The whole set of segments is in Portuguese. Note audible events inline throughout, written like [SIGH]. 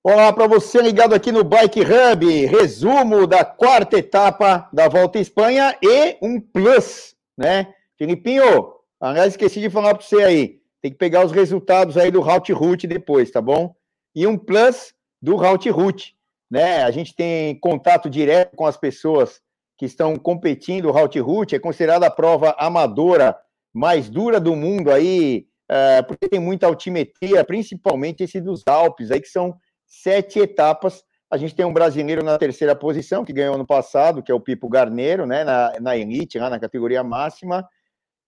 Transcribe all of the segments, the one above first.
Olá para você ligado aqui no Bike Hub, resumo da quarta etapa da Volta à Espanha e um plus, né? Filipinho, aliás, esqueci de falar para você aí, tem que pegar os resultados aí do Route Route depois, tá bom? E um plus do Route Route, né? A gente tem contato direto com as pessoas que estão competindo. O Route Route é considerada a prova amadora mais dura do mundo aí, uh, porque tem muita altimetria, principalmente esse dos Alpes aí, que são sete etapas. A gente tem um brasileiro na terceira posição, que ganhou ano passado, que é o Pipo Garneiro, né, na, na elite, lá na categoria máxima.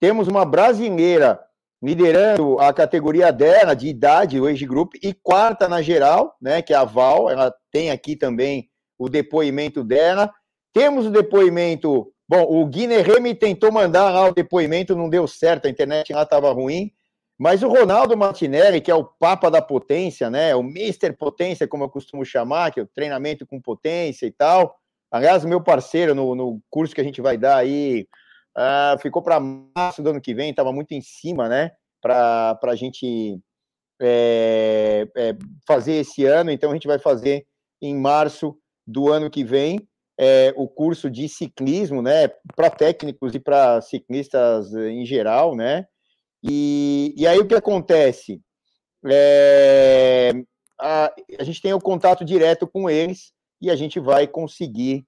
Temos uma brasileira liderando a categoria dela, de idade, o Age Group, e quarta na geral, né, que é a Val, ela tem aqui também o depoimento dela. Temos o depoimento, bom, o Guiné Remy tentou mandar lá o depoimento, não deu certo, a internet lá estava ruim, mas o Ronaldo Martinelli, que é o papa da potência, né? O Mister Potência, como eu costumo chamar, que é o treinamento com potência e tal. Aliás, meu parceiro no, no curso que a gente vai dar aí uh, ficou para março do ano que vem, estava muito em cima, né? Para a gente é, é, fazer esse ano. Então, a gente vai fazer em março do ano que vem é, o curso de ciclismo, né? Para técnicos e para ciclistas em geral, né? E, e aí o que acontece? É, a, a gente tem o contato direto com eles e a gente vai conseguir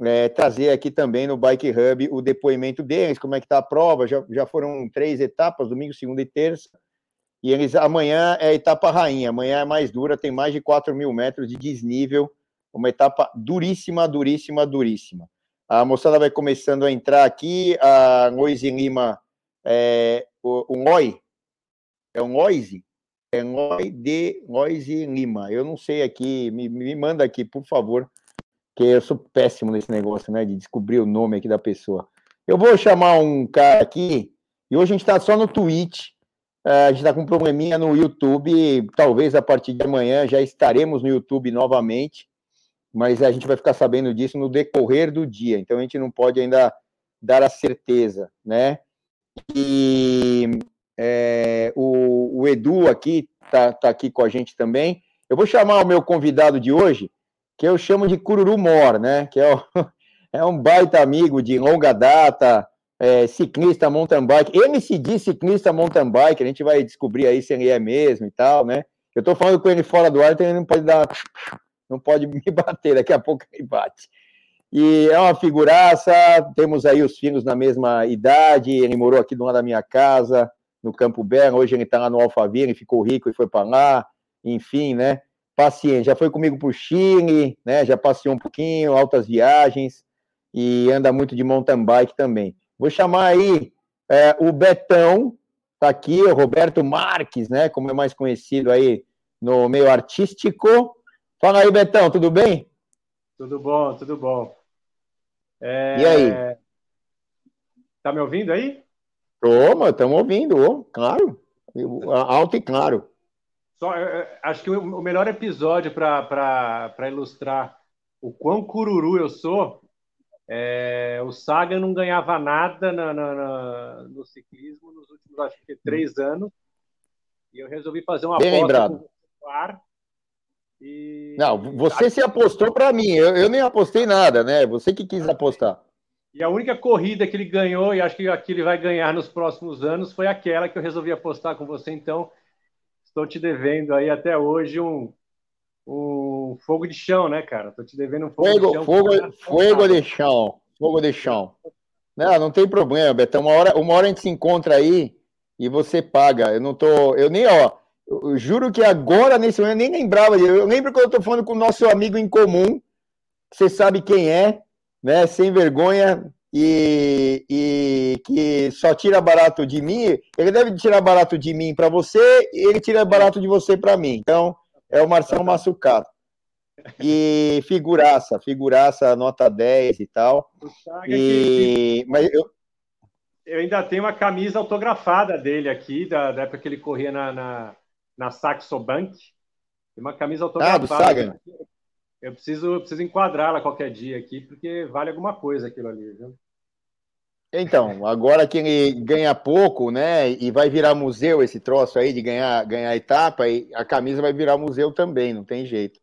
é, trazer aqui também no Bike Hub o depoimento deles, como é que está a prova, já, já foram três etapas, domingo, segunda e terça, e eles, amanhã é a etapa rainha, amanhã é mais dura, tem mais de 4 mil metros de desnível, uma etapa duríssima, duríssima, duríssima. A moçada vai começando a entrar aqui, a Moise Lima é, o, o é o Ngoise? É Ngoi de Ngoise Lima. Eu não sei aqui, me, me manda aqui, por favor, que eu sou péssimo nesse negócio, né, de descobrir o nome aqui da pessoa. Eu vou chamar um cara aqui, e hoje a gente está só no Twitch, é, a gente está com um probleminha no YouTube, talvez a partir de amanhã já estaremos no YouTube novamente, mas a gente vai ficar sabendo disso no decorrer do dia, então a gente não pode ainda dar a certeza, né? E é, o, o, Edu aqui está tá aqui com a gente também. Eu vou chamar o meu convidado de hoje, que eu chamo de Cururu Mor, né? Que é, o, [LAUGHS] é um baita amigo de longa data, é, ciclista mountain bike, MCD ciclista mountain bike, a gente vai descobrir aí se ele é mesmo e tal, né? Eu estou falando com ele fora do ar, então ele não pode dar, [LAUGHS] não pode me bater, daqui a pouco ele bate. E é uma figuraça, temos aí os filhos na mesma idade, ele morou aqui do lado da minha casa, no Campo Belo, hoje ele está lá no Alphaville, ficou rico e foi para lá, enfim, né? Paciente, já foi comigo para o Chile, né? Já passeou um pouquinho, altas viagens, e anda muito de mountain bike também. Vou chamar aí é, o Betão, tá aqui, o Roberto Marques, né? Como é mais conhecido aí no meio artístico. Fala aí, Betão, tudo bem? Tudo bom, tudo bom. É... E aí? Tá me ouvindo aí? Toma, estamos ouvindo, oh, claro. Alto e claro. Só, acho que o melhor episódio para ilustrar o quão cururu eu sou é, o Saga não ganhava nada na, na, na, no ciclismo nos últimos, acho que, três anos. E eu resolvi fazer uma Bem aposta lembrado. com o e... Não, você se apostou para mim, eu, eu nem apostei nada, né? Você que quis apostar. E a única corrida que ele ganhou, e acho que aqui ele vai ganhar nos próximos anos, foi aquela que eu resolvi apostar com você. Então, estou te devendo aí até hoje um, um fogo de chão, né, cara? Estou te devendo um fogo, fogo de chão. Fogo, fogo de chão. Fogo de chão. Não, não tem problema, Betão. Uma hora, uma hora a gente se encontra aí e você paga. Eu não tô. Eu nem, ó. Eu juro que agora, nesse momento, eu nem lembrava. Eu lembro quando eu estou falando com o nosso amigo em comum, que você sabe quem é, né? Sem vergonha e, e que só tira barato de mim. Ele deve tirar barato de mim para você e ele tira barato de você para mim. Então, é o Marcelo Massucato. E figuraça, figuraça, nota 10 e tal. E... Mas eu, eu ainda tenho uma camisa autografada dele aqui, da, da época que ele corria na, na, na Saxo Bank. Tem uma camisa autografada. Ah, do Sagan. Eu preciso, eu preciso enquadrá-la qualquer dia aqui, porque vale alguma coisa aquilo ali, viu? Então, agora que ele ganha pouco, né? E vai virar museu esse troço aí de ganhar, ganhar etapa, e a camisa vai virar museu também, não tem jeito.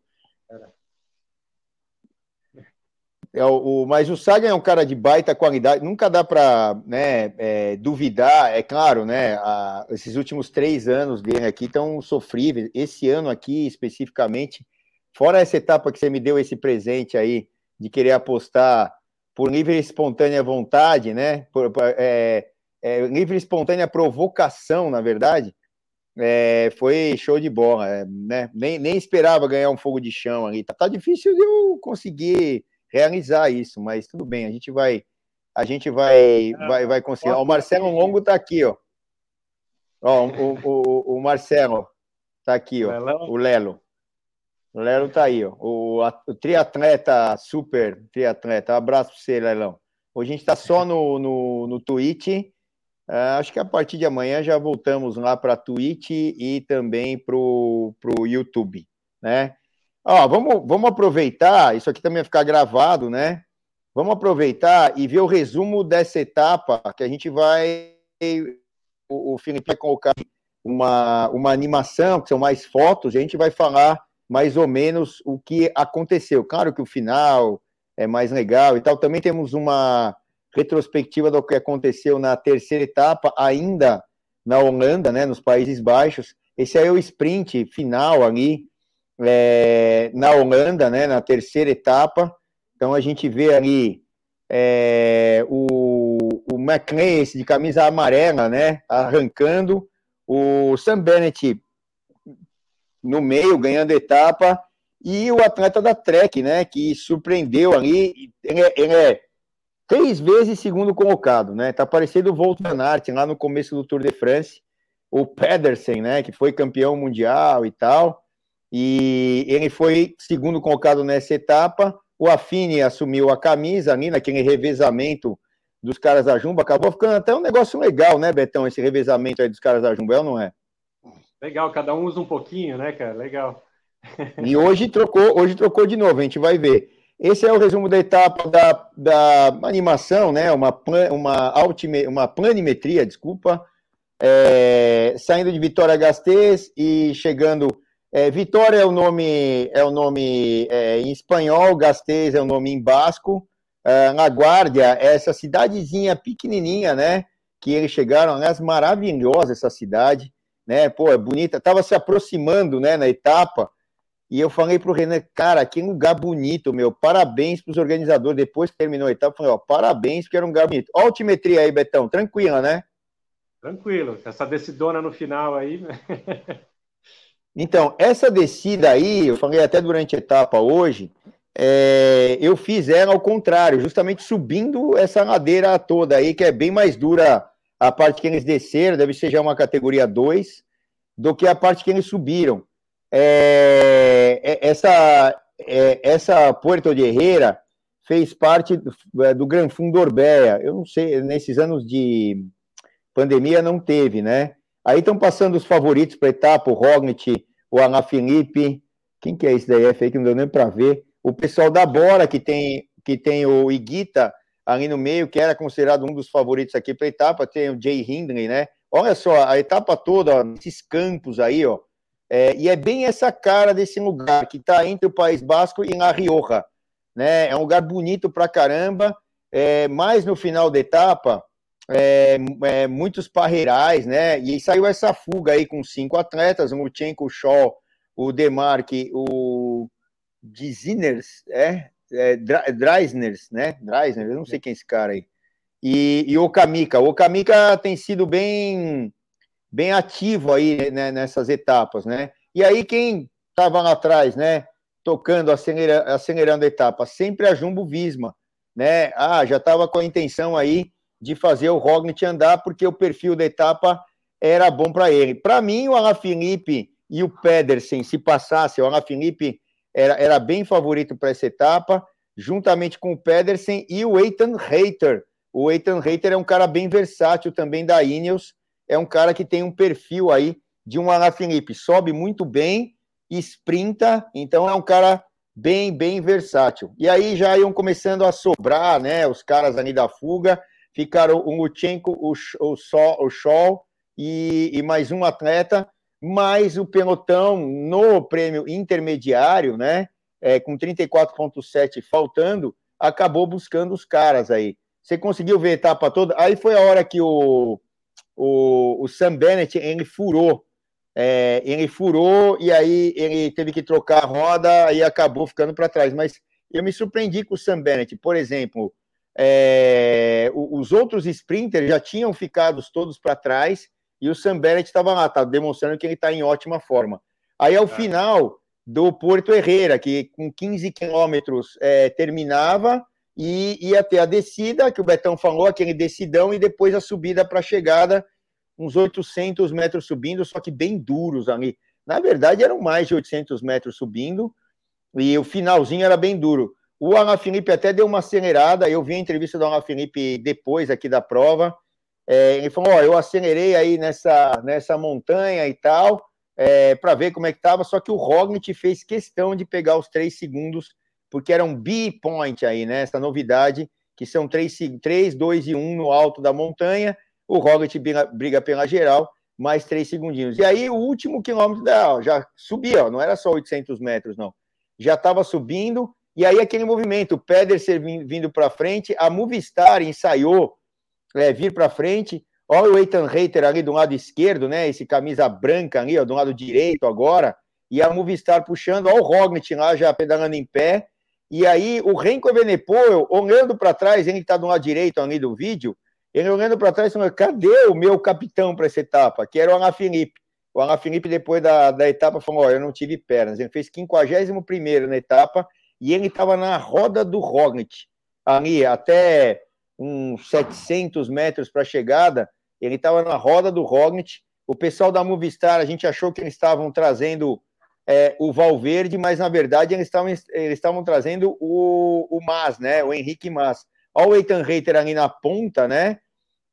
É, o, mas o Sagan é um cara de baita qualidade, nunca dá para né, é, duvidar, é claro, né? A, esses últimos três anos dele aqui estão sofríveis. Esse ano aqui, especificamente, fora essa etapa que você me deu esse presente aí, de querer apostar por livre e espontânea vontade, né? Por, é, é, livre e espontânea provocação, na verdade, é, foi show de bola, é, né? Nem, nem esperava ganhar um fogo de chão ali. Tá, tá difícil de eu conseguir realizar isso, mas tudo bem, a gente vai a gente vai vai, vai conseguir. o Marcelo Longo está aqui, ó. Ó, o, o, o Marcelo está aqui, ó. O Lelo. O Lelo está aí, ó. O, o triatleta, super triatleta. Um abraço para você, Lelão. Hoje a gente está só no, no, no Twitch. Uh, acho que a partir de amanhã já voltamos lá para Twitch e também para o YouTube, né? Ó, vamos, vamos aproveitar, isso aqui também vai ficar gravado, né? Vamos aproveitar e ver o resumo dessa etapa que a gente vai. O, o Felipe vai colocar uma, uma animação, que são mais fotos, e a gente vai falar mais ou menos o que aconteceu. Claro que o final é mais legal e tal. Também temos uma retrospectiva do que aconteceu na terceira etapa, ainda na Holanda, né, nos Países Baixos. Esse aí é o sprint final ali, é, na Holanda, né, na terceira etapa. Então a gente vê ali é, o, o McLean, de camisa amarela, né, arrancando, o Sam Bennett no meio, ganhando etapa, e o atleta da Trek, né, que surpreendeu ali, ele é, ele é três vezes segundo colocado, né, tá parecendo o Volt Van Aert lá no começo do Tour de France, o Pedersen, né, que foi campeão mundial e tal, e ele foi segundo colocado nessa etapa. O Affini assumiu a camisa ali naquele revezamento dos caras da Jumbo. Acabou ficando até um negócio legal, né, Betão? Esse revezamento aí dos caras da Jumbo, é ou não é? Legal, cada um usa um pouquinho, né, cara? Legal. [LAUGHS] E hoje trocou, hoje trocou de novo, a gente vai ver. Esse é o resumo da etapa da, da animação, né? Uma, uma, altime, uma planimetria, desculpa, é, saindo de Vitória Gasteiz e chegando é, Vitória é o nome, é o nome é, em espanhol, Gasteiz é o nome em basco. É, La Guardia é essa cidadezinha pequenininha, né? Que eles chegaram, aliás, maravilhosa essa cidade, né? Pô, é bonita. Tava se aproximando, né, na etapa. E eu falei pro Renan, cara, que lugar bonito, meu. Parabéns pros organizadores. Depois que terminou a etapa, falei, ó, parabéns, porque era um lugar bonito. Ó a altimetria aí, Betão, tranquila, né? Tranquilo. Essa decidona no final aí. [LAUGHS] Então, essa descida aí, eu falei até durante a etapa hoje, é, eu fiz ela ao contrário, justamente subindo essa ladeira toda aí, que é bem mais dura a parte que eles desceram, deve ser já uma categoria 2, do que a parte que eles subiram. É, é essa, é, essa Puerto de Herrera fez parte do, é, do Gran Fundo Orbeia. Eu não sei, nesses anos de pandemia não teve, né? Aí estão passando os favoritos para a etapa, o Roglic, o Ana Felipe, quem que é esse daí? É que não deu nem para ver. O pessoal da Bora, que tem, que tem o Iguita ali no meio, que era considerado um dos favoritos aqui para a etapa, tem o Jay Hindley, né? Olha só, a etapa toda, esses campos aí, ó. É, e é bem essa cara desse lugar, que está entre o País Basco e La Rioja, né? É um lugar bonito pra caramba, é, mas no final da etapa, é, é, muitos parreirais, né? E saiu essa fuga aí com cinco atletas: o Mutchenko, o Shaw, o Demarque, o Giziners, é, é Dreisners, né? Dreisner, eu não sei quem é esse cara aí. E, e o Kamika. O Kamika tem sido bem, bem ativo aí né, nessas etapas, né? E aí quem estava lá atrás, né? Tocando, acelerando a etapa, sempre a Jumbo Visma, né? Ah, já estava com a intenção aí de fazer o Roglic andar, porque o perfil da etapa era bom para ele. Para mim, o Alaphilippe e o Pedersen, se passasse, o Alaphilippe era, era bem favorito para essa etapa, juntamente com o Pedersen e o Ethan Reiter. O Ethan Reiter é um cara bem versátil também da Ineos, é um cara que tem um perfil aí de um Alaphilippe, sobe muito bem, sprinta, então é um cara bem, bem versátil. E aí já iam começando a sobrar, né, os caras ali da fuga, ficaram o Lutsenko, o, o, Sol, o e, e mais um atleta, mais o pelotão no prêmio intermediário, né? É, com 34,7 faltando, acabou buscando os caras aí. Você conseguiu ver a etapa toda? Aí foi a hora que o, o, o Sam Bennett ele furou. É, ele furou e aí ele teve que trocar a roda e acabou ficando para trás. Mas eu me surpreendi com o Sam Bennett. Por exemplo, é, os outros sprinters já tinham ficado todos para trás e o Sam Bennett estava lá, tá demonstrando que ele está em ótima forma. Aí ao é. final do Porto Herrera, que com 15 quilômetros é, terminava e ia ter a descida, que o Betão falou, aquele decidão, e depois a subida para a chegada, uns 800 metros subindo, só que bem duros ali. Na verdade, eram mais de 800 metros subindo, e o finalzinho era bem duro. O Alain Felipe até deu uma acelerada, eu vi a entrevista do Alain Felipe depois aqui da prova, é, ele falou, ó, eu acelerei aí nessa, nessa montanha e tal, é, para ver como é que estava, só que o Roglic fez questão de pegar os três segundos porque era um B-point aí, né? Essa novidade, que são 3, 3, 2 e 1 no alto da montanha. O Roglic briga, briga pela geral, mais 3 segundinhos. E aí, o último quilômetro da, já subia, ó, não era só 800 metros, não. Já estava subindo, e aí aquele movimento, o Pedersen vindo para frente, a Movistar ensaiou é, vir para frente. Olha o Eitan Reiter ali do lado esquerdo, né? Esse camisa branca ali, ó, do lado direito agora. E a Movistar puxando, olha o Roglic lá já pedalando em pé. E aí o Renko Evenepoel, olhando para trás, ele está do lado direito ali do vídeo, ele olhando para trás, falando, cadê o meu capitão para essa etapa? Que era o Alain Felipe. O Alain Felipe, depois da, da etapa, falou, oh, eu não tive pernas. Ele fez 51 na etapa e ele estava na roda do Roglic. Ali, até uns 700 metros para a chegada, ele estava na roda do Roglic. O pessoal da Movistar, a gente achou que eles estavam trazendo é, o Valverde, mas na verdade eles estavam, eles trazendo o, o Mas, né? O Henrique Mas. Olha o Eitan Reiter ali na ponta, né?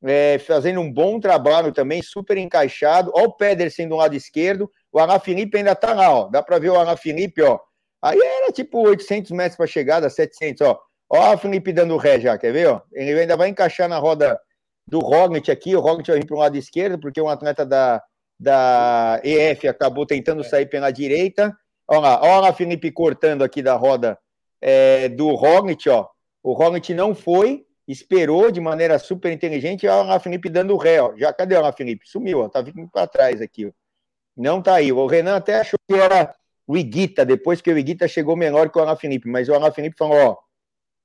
É, fazendo um bom trabalho também, super encaixado. Olha o Pedersen do lado esquerdo. O Ana Felipe ainda tá lá, ó. Dá para ver o Ana Felipe, ó. Aí era tipo 800 metros para chegada, 700, ó. Ó o Felipe dando ré já, quer ver, ó? Ele ainda vai encaixar na roda do Roglic aqui. O Roglic vai vir para o lado esquerdo, porque um atleta da, da EF acabou tentando é. sair pela direita. Olha lá, olha lá, Felipe cortando aqui da roda é, do Roglic, ó. O Roglic não foi, esperou de maneira super inteligente. Olha lá, Felipe dando ré, ó. Já, cadê o Felipe? Sumiu, ó. Tá vindo para trás aqui, ó. Não tá aí. O Renan até achou que era o Iguita, depois que o Iguita chegou menor que o Alain Felipe, mas o Alain Felipe falou, ó,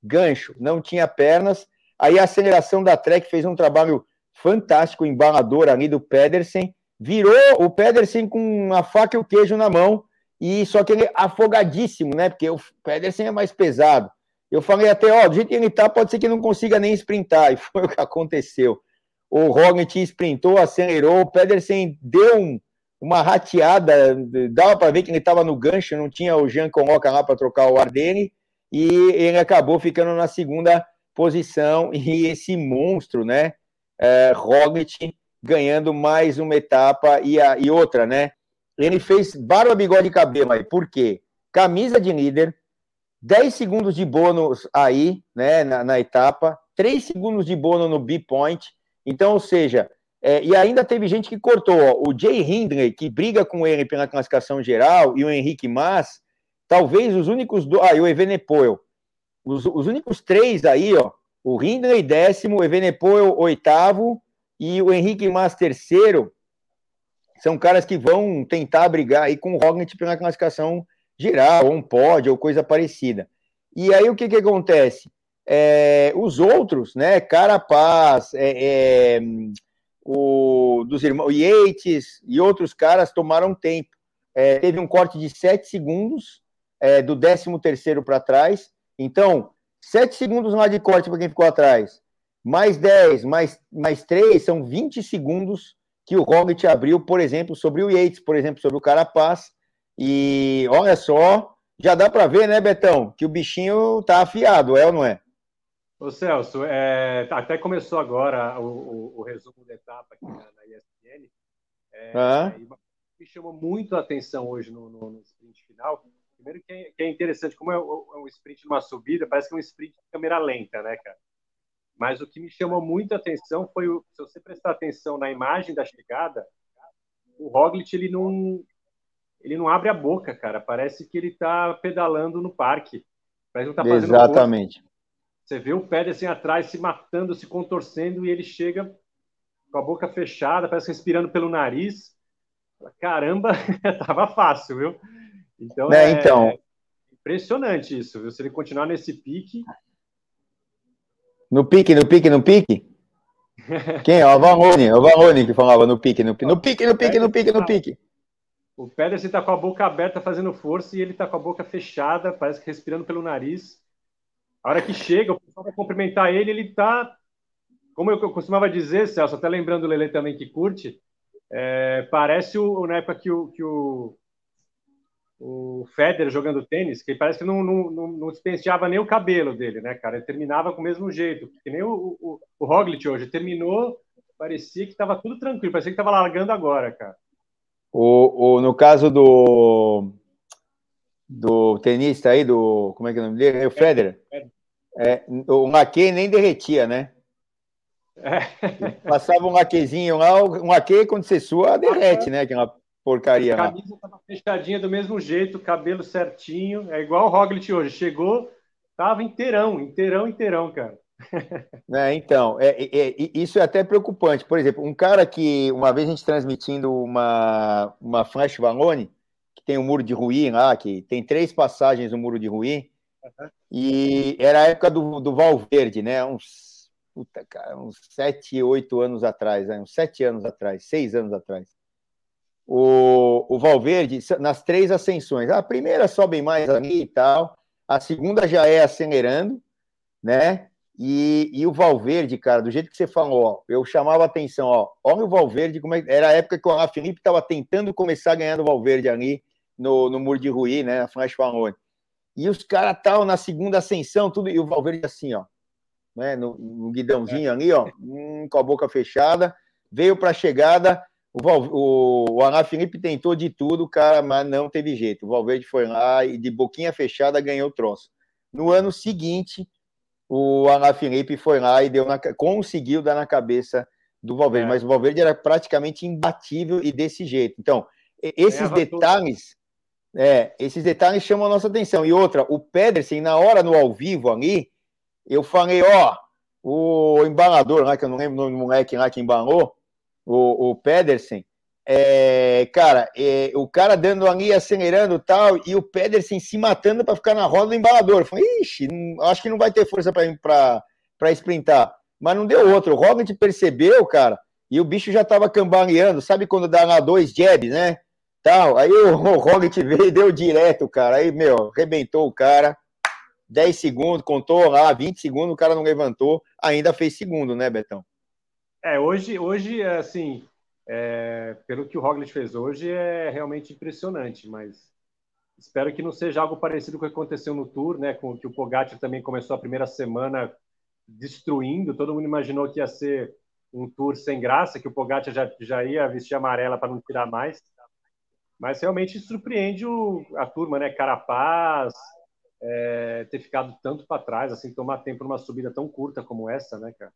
gancho, não tinha pernas. Aí a aceleração da Trek fez um trabalho fantástico, embalador ali do Pedersen virou o Pedersen com a faca e o queijo na mão, e só que ele afogadíssimo, né? Porque o Pedersen é mais pesado. Eu falei até, ó, do jeito que ele tá, pode ser que não consiga nem sprintar, e [LAUGHS] foi o que aconteceu. O Roglic sprintou, acelerou, o Pedersen deu um, uma rateada, dava para ver que ele estava no gancho, não tinha o Jean Conroca lá para trocar o ar dele, e ele acabou ficando na segunda posição, [LAUGHS] e esse monstro, né, é, Roglic, ganhando mais uma etapa e, a, e outra, né? Ele fez barba, bigode e cabelo aí. Por quê? Camisa de líder, 10 segundos de bônus aí, né, na, na etapa, 3 segundos de bônus no B-point. Então, ou seja, é, e ainda teve gente que cortou. Ó, o Jay Hindley, que briga com ele pela classificação geral, e o Henrique Mas, talvez os únicos dois. Ah, e o Evenepoel. Os, os únicos três aí, ó. O Hindley, décimo, o Evenepoel, oitavo, e o Henrique Mas terceiro são caras que vão tentar brigar aí com o Roglic pela classificação geral, ou um pódio, ou coisa parecida. E aí o que que acontece? É, os outros, né, Carapaz, é, é, o, dos irmãos Yates e outros caras tomaram tempo. É, teve um corte de 7 segundos é, do 13 terceiro para trás. Então, 7 segundos lá de corte para quem ficou atrás mais 10, mais, mais 3, são 20 segundos que o Roglic abriu, por exemplo, sobre o Yates, por exemplo, sobre o Carapaz. E olha só, já dá para ver, né, Betão, que o bichinho tá afiado, é ou não é? Ô Celso, é, até começou agora o, o, o, resumo da etapa aqui na, na ESPN. É, ah. me chamou muito a atenção hoje no, no, no sprint final. Primeiro que é, que é interessante, como é, é um sprint numa subida, parece que é um sprint de câmera lenta, né, cara? Mas o que me chamou muita atenção foi, o, se você prestar atenção na imagem da chegada, o Roglic ele não, ele não abre a boca, cara. Parece que ele está pedalando no parque. Parece que não tá fazendo Exatamente. Você vê o pé assim atrás, se matando, se contorcendo, e ele chega com a boca fechada, parece respirando pelo nariz. Caramba, [LAUGHS] tava fácil, viu? Então, é, é então... impressionante isso, viu? Se ele continuar nesse pique. No pique, no pique, no pique? [LAUGHS] Quem? É o Vanoni, o Vanoni que falava no pique, no pique, no pique, no pique, no pique, no pique. O Pedersen tá com a boca aberta fazendo força e ele tá com a boca fechada, parece que respirando pelo nariz. A hora que chega, o pessoal vai cumprimentar ele, ele tá, como eu costumava dizer, Celso, até lembrando o Lele também que curte, é, parece o, na época que o, que o, o Federer jogando tênis, que parece que não, não, não, não dispensava nem o cabelo dele, né, cara? Ele terminava com o mesmo jeito, que nem o, o, o Roglic hoje. Terminou, parecia que estava tudo tranquilo, parecia que estava largando agora, cara. O, o, no caso do do tenista aí, do. Como é que é o nome dele? O Federer. É, o laque nem derretia, né? É. Passava um laquezinho lá, um laque quando você sua, derrete, né? Aquela porcaria. A camisa estava fechadinha do mesmo jeito, cabelo certinho. É igual o Roglic hoje. Chegou, tava inteirão, inteirão, inteirão, cara. [LAUGHS] É, então, é, é, é, isso é até preocupante. Por exemplo, um cara que, uma vez a gente transmitindo uma, uma Flash Valone, que tem o Muro de Ruim lá, que tem três passagens no Muro de Ruim, uhum. e era a época do, do Valverde, né? Uns, puta, cara, uns sete, oito anos atrás, né? uns sete anos atrás, seis anos atrás. O, o Valverde, nas três ascensões, a primeira sobe mais ali e tal, a segunda já é acelerando, né? E, e, o Valverde, cara, do jeito que você falou, ó, eu chamava atenção, ó, olha o Valverde, como é, era a época que o Alain Felipe estava tentando começar ganhando o Valverde ali no, no Muro de Ruí, né, a Flash falou. E os caras estavam na segunda ascensão, tudo, e o Valverde assim, ó, né, no, no guidãozinho é. ali, ó, hum, com a boca fechada, veio para a chegada, o, Val, o, o Alain Felipe tentou de tudo, cara, mas não teve jeito. O Valverde foi lá e de boquinha fechada ganhou o troço. No ano seguinte, o Alain Felipe foi lá e deu na, conseguiu dar na cabeça do Valverde, é. mas o Valverde era praticamente imbatível e desse jeito. Então, esses detalhes, é, esses detalhes chamam a nossa atenção. E outra, o Pedersen, na hora no ao vivo ali, eu falei, ó, o embalador lá, que eu não lembro o nome do moleque lá que embalou, o, o Pedersen, é, cara, é, o cara dando ali, acelerando tal, e o Pedersen se matando para ficar na roda do embalador. Eu falei, ixi, não, acho que não vai ter força para sprintar. Mas não deu outro. O Roglic percebeu, cara, e o bicho já tava cambaleando. Sabe quando dá lá dois jabs, né? Tal. Aí o, [LAUGHS] o Roglic veio e deu direto, cara. Aí, meu, arrebentou o cara. 10 segundos, contou lá, 20 segundos, o cara não levantou. Ainda fez segundo, né, Betão? É, hoje, hoje assim, é, pelo que o Roglic fez hoje, é realmente impressionante, mas espero que não seja algo parecido com o que aconteceu no Tour, né? Com que o Pogacar também começou a primeira semana destruindo, todo mundo imaginou que ia ser um Tour sem graça, que o Pogacar já, já ia vestir amarela para não tirar mais, mas realmente surpreende o, a turma, né? Carapaz, é, ter ficado tanto para trás, assim, tomar tempo numa subida tão curta como essa, né, cara?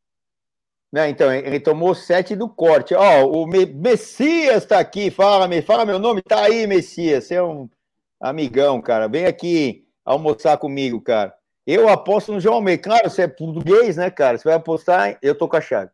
Né, então, ele tomou sete do corte. Ó, oh, o Messias está aqui. Fala, me fala meu nome. Tá aí, Messias. Você é um amigão, cara. Vem aqui almoçar comigo, cara. Eu aposto no João Almeida. Claro, você é português, né, cara? Você vai apostar, eu tô com a chave.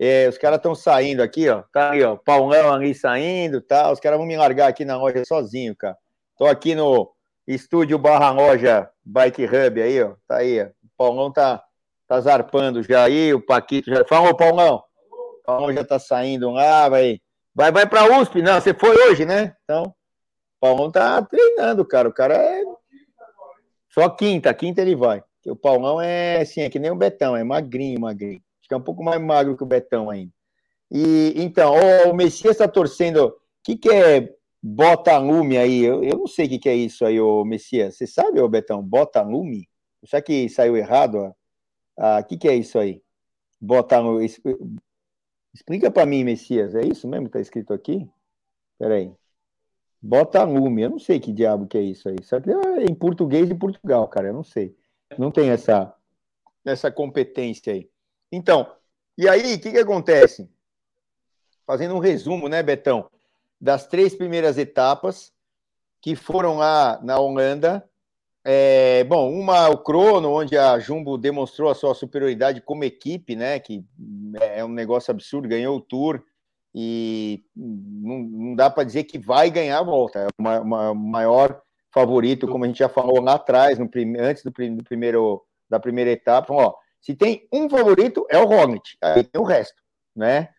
É, os caras estão saindo aqui, ó. Tá aí, ó. Paulão ali saindo, tá? Os caras vão me largar aqui na loja sozinho, cara. Tô aqui no estúdio barra loja Bike Hub aí, ó. Tá aí, ó. O Paulão tá tá zarpando já aí, o Paquito já. Fala, ô Paulão. O Paulão já tá saindo lá, vai. Vai, vai pra USP. Não, você foi hoje, né? Então, o Paulão tá treinando, cara. O cara é. Só quinta, quinta ele vai. o Paulão é assim, é que nem o Betão, é magrinho, magrinho. Acho é um pouco mais magro que o Betão ainda. E então, o Messias está torcendo. O que, que é bota lume aí? Eu, eu não sei o que, que é isso aí, o Messias. Você sabe, ô Betão? Bota lume? Será que saiu errado? O ah, que, que é isso aí? Botar no. Explica para mim, Messias. É isso mesmo que está escrito aqui? Peraí. Bota lume. Eu não sei que diabo que é isso aí. Só que é em português de Portugal, cara. Eu não sei. Não tem essa, essa competência aí. Então, e aí, o que, que acontece? Fazendo um resumo, né, Betão? Das três primeiras etapas que foram lá na Holanda. É, bom, uma o crono, onde a Jumbo demonstrou a sua superioridade como equipe, né? Que é um negócio absurdo, ganhou o Tour e não, não dá para dizer que vai ganhar a volta. É o maior favorito, como a gente já falou lá atrás, no, antes do, do primeiro da primeira etapa. Ó, se tem um favorito, é o Roglic, aí tem o resto, né?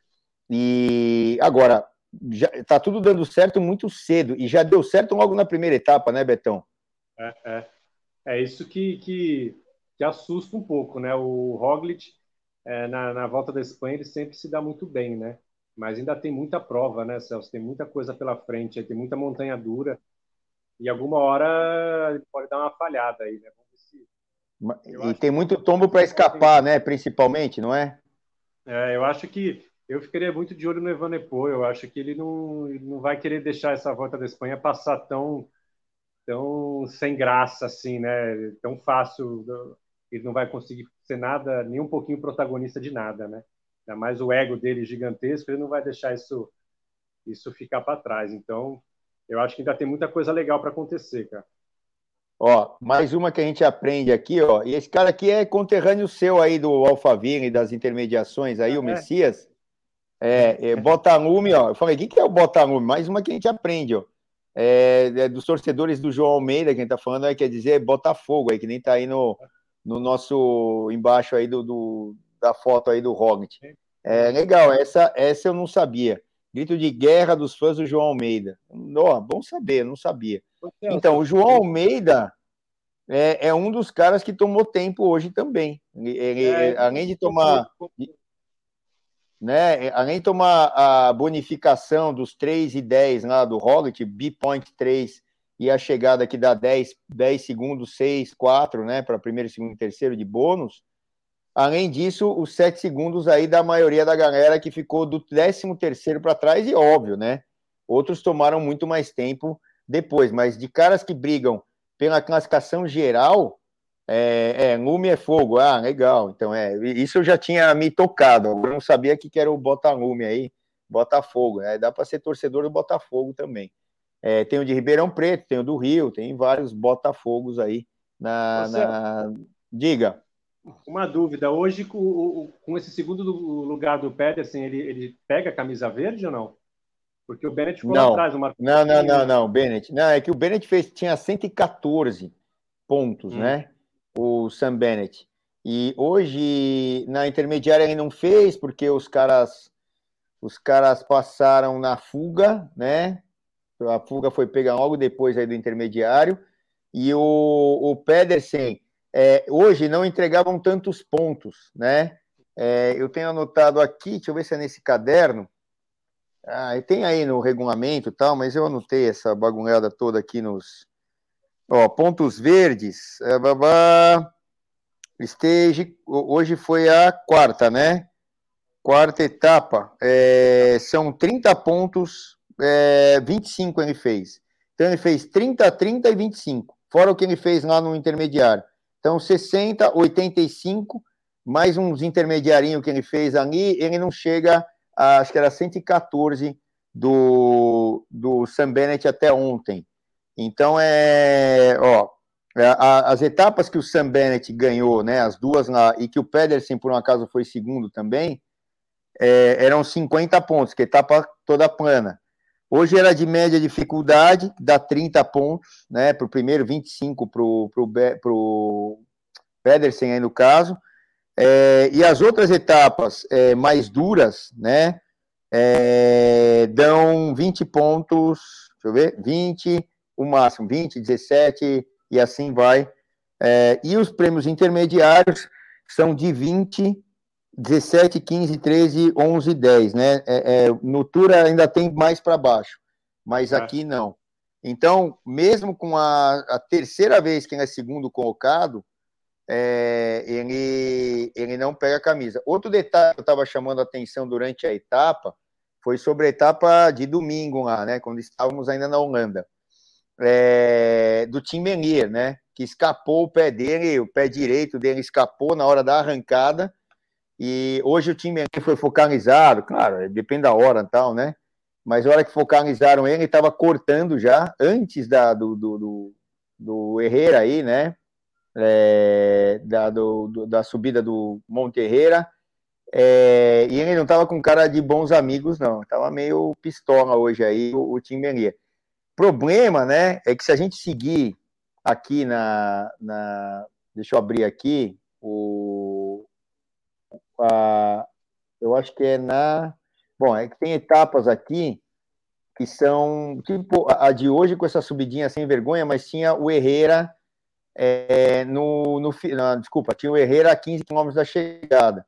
E agora, já tá tudo dando certo muito cedo, e já deu certo logo na primeira etapa, né, Betão? É, é. é isso que, que, que assusta um pouco, né? O Roglic, é, na, na volta da Espanha, ele sempre se dá muito bem, né? Mas ainda tem muita prova, né, Celso? Tem muita coisa pela frente, tem muita montanha dura. E alguma hora ele pode dar uma falhada aí, né? E tem muito tombo para escapar, né? Principalmente, não é? É, eu acho que eu ficaria muito de olho no Evanepoel. Eu acho que ele não, não vai querer deixar essa volta da Espanha passar tão, tão sem graça assim, né? Tão fácil. Ele não vai conseguir ser nada, nem um pouquinho protagonista de nada, né? Ainda mais o ego dele gigantesco, ele não vai deixar isso, isso ficar para trás. Então, eu acho que ainda tem muita coisa legal para acontecer, cara. Ó, mais uma que a gente aprende aqui, ó. E esse cara aqui é conterrâneo seu aí do Alphaville e das intermediações aí, ah, o é? Messias. É, é Botalume, ó. Eu falei, o que, que é o Botalume? Mais uma que a gente aprende, ó. É, é, dos torcedores do João Almeida, quem tá falando aí, quer dizer Botafogo, aí, que nem tá aí no, no nosso, embaixo aí do, do da foto aí do Roglic. É legal, essa, essa eu não sabia. Grito de guerra dos fãs do João Almeida. Ó, bom saber, não sabia. Então, o João Almeida é, é, um dos caras que tomou tempo hoje também. Ele, é, além de tomar. Né, além de tomar a bonificação dos 3 e 10 lá do Roglic, B-Point 3 e a chegada que dá 10, 10 segundos, 6, 4, né, para primeiro, segundo e terceiro de bônus. Além disso, os 7 segundos aí da maioria da galera que ficou do 13 terceiro para trás, e óbvio, né? Outros tomaram muito mais tempo depois, mas de caras que brigam pela classificação geral, é, é, Lume é fogo, ah, legal. Então, é, isso eu já tinha me tocado, eu não sabia que, que era o Botalume aí, Botafogo, é, dá para ser torcedor do Botafogo também. É, tem o de Ribeirão Preto, tem o do Rio, tem vários Botafogos aí na. na... Diga. Uma dúvida, hoje com, com esse segundo lugar do Pedersen, ele, ele pega a camisa verde ou não? Porque o Bennett ficou não, atrás. Uma... Não, não, não, não, Bennett. Não, é que o Bennett fez, tinha 114 pontos, hum. né? O Sam Bennett. E hoje, na intermediária, ele não fez, porque os caras os caras passaram na fuga, né? A fuga foi pega logo depois aí do intermediário. E o, o Pedersen, é, hoje não entregavam tantos pontos, né? É, eu tenho anotado aqui, deixa eu ver se é nesse caderno. Ah, tem aí no regulamento e tal, mas eu anotei essa bagunçada toda aqui nos. Ó, pontos verdes. É, babá, stage, hoje foi a quarta, né? Quarta etapa. É, são 30 pontos, é, 25 ele fez. Então ele fez 30, 30 e 25, fora o que ele fez lá no intermediário. Então 60, 85, mais uns intermediarinhos que ele fez ali, ele não chega acho que era 114 do, do Sam Bennett até ontem. Então, é, ó, é, as etapas que o Sam Bennett ganhou, né, as duas lá, e que o Pedersen, por um acaso, foi segundo também, é, eram 50 pontos, que etapa toda plana. Hoje era de média dificuldade, dá 30 pontos, né, para o primeiro, 25 para o Pedersen aí no caso, é, e as outras etapas é, mais duras, né, é, dão 20 pontos, deixa eu ver, 20, o máximo, 20, 17 e assim vai. É, e os prêmios intermediários são de 20, 17, 15, 13, 11, 10, né? É, é, no Tour ainda tem mais para baixo, mas tá. aqui não. Então, mesmo com a, a terceira vez que ele é segundo colocado, é, ele, ele não pega a camisa. Outro detalhe que eu estava chamando a atenção durante a etapa foi sobre a etapa de domingo lá, né, quando estávamos ainda na Holanda, é, do Tim Menier, né, que escapou o pé dele, o pé direito dele escapou na hora da arrancada E hoje o time foi focalizado, claro, depende da hora e tal, né? Mas a hora que focalizaram ele, estava cortando já, antes da, do, do, do, do Herrera aí, né? É, da, do, do, da subida do Monte Herrera. É, e ele não estava com cara de bons amigos, não. Tava meio pistola hoje aí, o, o time Melia. Problema, né, é que se a gente seguir aqui na, na deixa eu abrir aqui, o, a, eu acho que é na, bom, é que tem etapas aqui que são, tipo, a de hoje com essa subidinha sem vergonha, mas tinha o Herrera é, no, no, não, desculpa, tinha o Herrera a 15 quilômetros da chegada.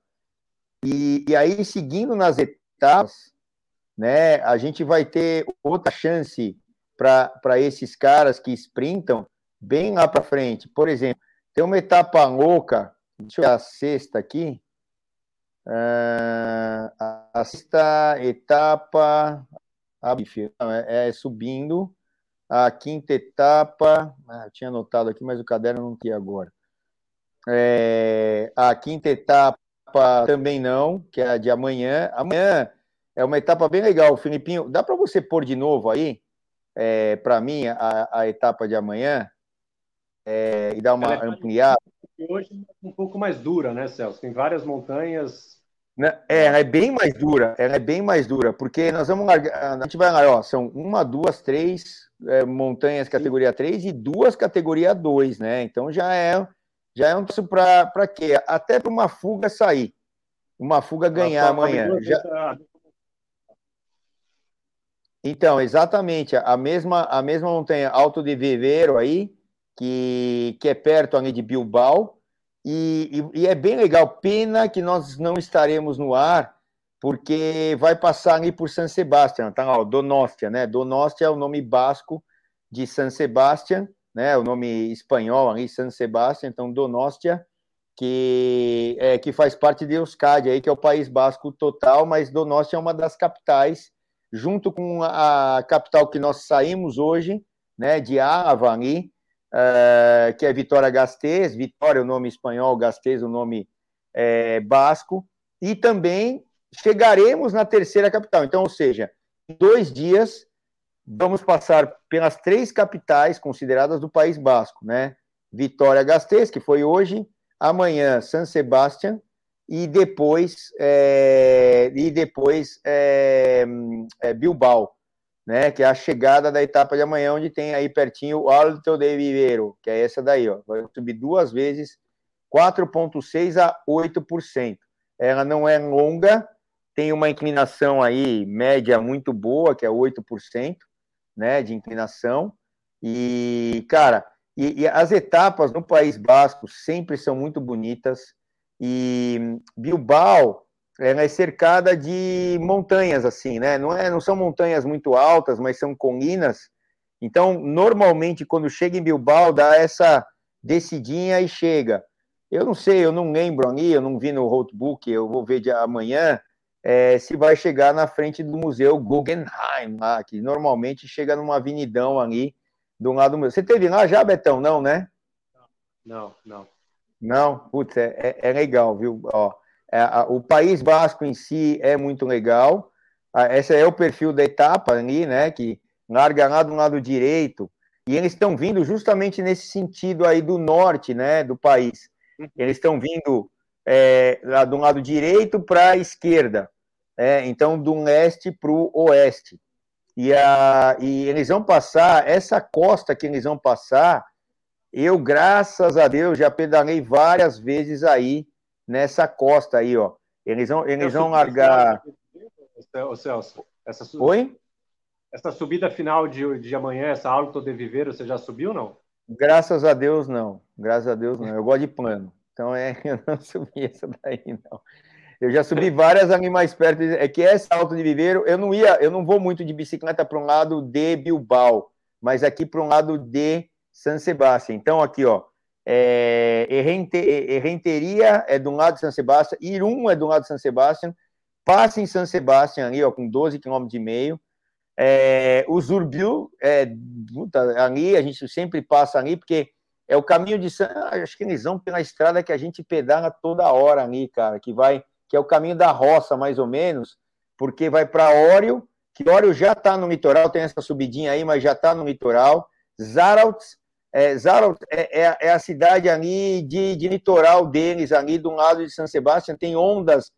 E, e aí, seguindo nas etapas, né, a gente vai ter outra chance para esses caras que sprintam bem lá para frente. Por exemplo, tem uma etapa louca, deixa eu ver a sexta aqui. Uh, a sexta etapa é, é, subindo. A quinta etapa, ah, tinha anotado aqui, mas o caderno não tinha agora. É, a quinta etapa também não, que é a de amanhã. Amanhã é uma etapa bem legal, Filipinho. Dá para você pôr de novo aí, é, para mim, a, a, etapa de amanhã é, e dar uma ampliada? Hoje é um pouco mais dura, né, Celso? Tem várias montanhas. Né, é, ela é bem mais dura, ela é bem mais dura, porque nós vamos largar, a gente vai lá, ó, são uma, duas, três é, montanhas categoria Sim. 3 e duas categoria 2, né? Então já é já é um passo para quê? Até para uma fuga sair. Uma fuga ganhar amanhã. Já... Então, exatamente, a mesma, a mesma montanha Alto de Viveiro aí, que, que é perto ali de Bilbao, e, e, e, é bem legal. Pena que nós não estaremos no ar, porque vai passar ali por San Sebastián, tá lá, Donostia, né? Donostia é o nome basco de San Sebastián, né, o nome espanhol ali, San Sebastián, então Donostia, que, é, que faz parte de Euskadi, aí, que é o País Basco total, mas Donostia é uma das capitais, junto com a capital que nós saímos hoje, né, de Ava ali, uh, que é Vitória Gasteiz, Vitória o nome espanhol, Gasteiz o nome é, basco, e também chegaremos na terceira capital, então, ou seja, em dois dias vamos passar pelas três capitais consideradas do País Basco, né? Vitória Gasteiz, que foi hoje, amanhã San Sebastián e depois é, e depois é, é, Bilbao, né? Que é a chegada da etapa de amanhã, onde tem aí pertinho o Alto de Viveiro, que é essa daí, ó. Vai subir duas vezes, 4,6 a 8%. Ela não é longa, tem uma inclinação aí média muito boa, que é 8% né, de inclinação. E, cara, e, e, as etapas no País Basco sempre são muito bonitas. E Bilbao ela é cercada de montanhas, assim, né? Não, é, não são montanhas muito altas, mas são colinas. Então, normalmente, quando chega em Bilbao, dá essa descidinha e chega. Eu não sei, eu não lembro ali, eu não vi no roadbook, eu vou ver de amanhã, é, se vai chegar na frente do Museu Guggenheim, lá, que normalmente chega numa avenidão ali do lado do museu. Você teve lá já, Betão? Não, né? Não, não. Não, putz, é, é, é legal, viu? Ó, o País Basco em si é muito legal. Ah, esse é o perfil da etapa ali, né? Que larga lá do lado direito. E eles estão vindo justamente nesse sentido aí do norte, né? Do país. Eles estão vindo é, do lado direito para a esquerda, é, então do leste para o oeste. E, a, e eles vão passar, essa costa que eles vão passar, eu, graças a Deus, já pedalei várias vezes aí nessa costa aí, ó. Eles vão, eles vão largar. Ô, Celso, essa su... Oi? Essa subida final de, de amanhã, essa Alto de Viveiro, você já subiu ou não? Graças a Deus, não. Graças a Deus, não. [LAUGHS] Eu gosto de plano. Então, é, [LAUGHS] eu não subi essa daí, não. Eu já subi várias animais perto. É que essa alto de viveiro, eu não ia, eu não vou muito de bicicleta para um lado de Bilbao, mas aqui para um lado de San Sebastián. Então, aqui, ó, é, é do lado de San Sebastián, Irum é do lado de San Sebastián, passa em San Sebastián ali, ó, com 12 km e meio. É, o Zurbil, é, ali, a gente sempre passa ali, porque é o caminho de San... acho que eles vão pela estrada que a gente pedala toda hora ali, cara, que vai que é o caminho da roça, mais ou menos, porque vai para Ório, que Ório já está no litoral, tem essa subidinha aí, mas já está no litoral. Zaraltz, é, Zaraltz é, é, é, a cidade ali de, de litoral deles, ali do lado de São Sebastião, tem ondas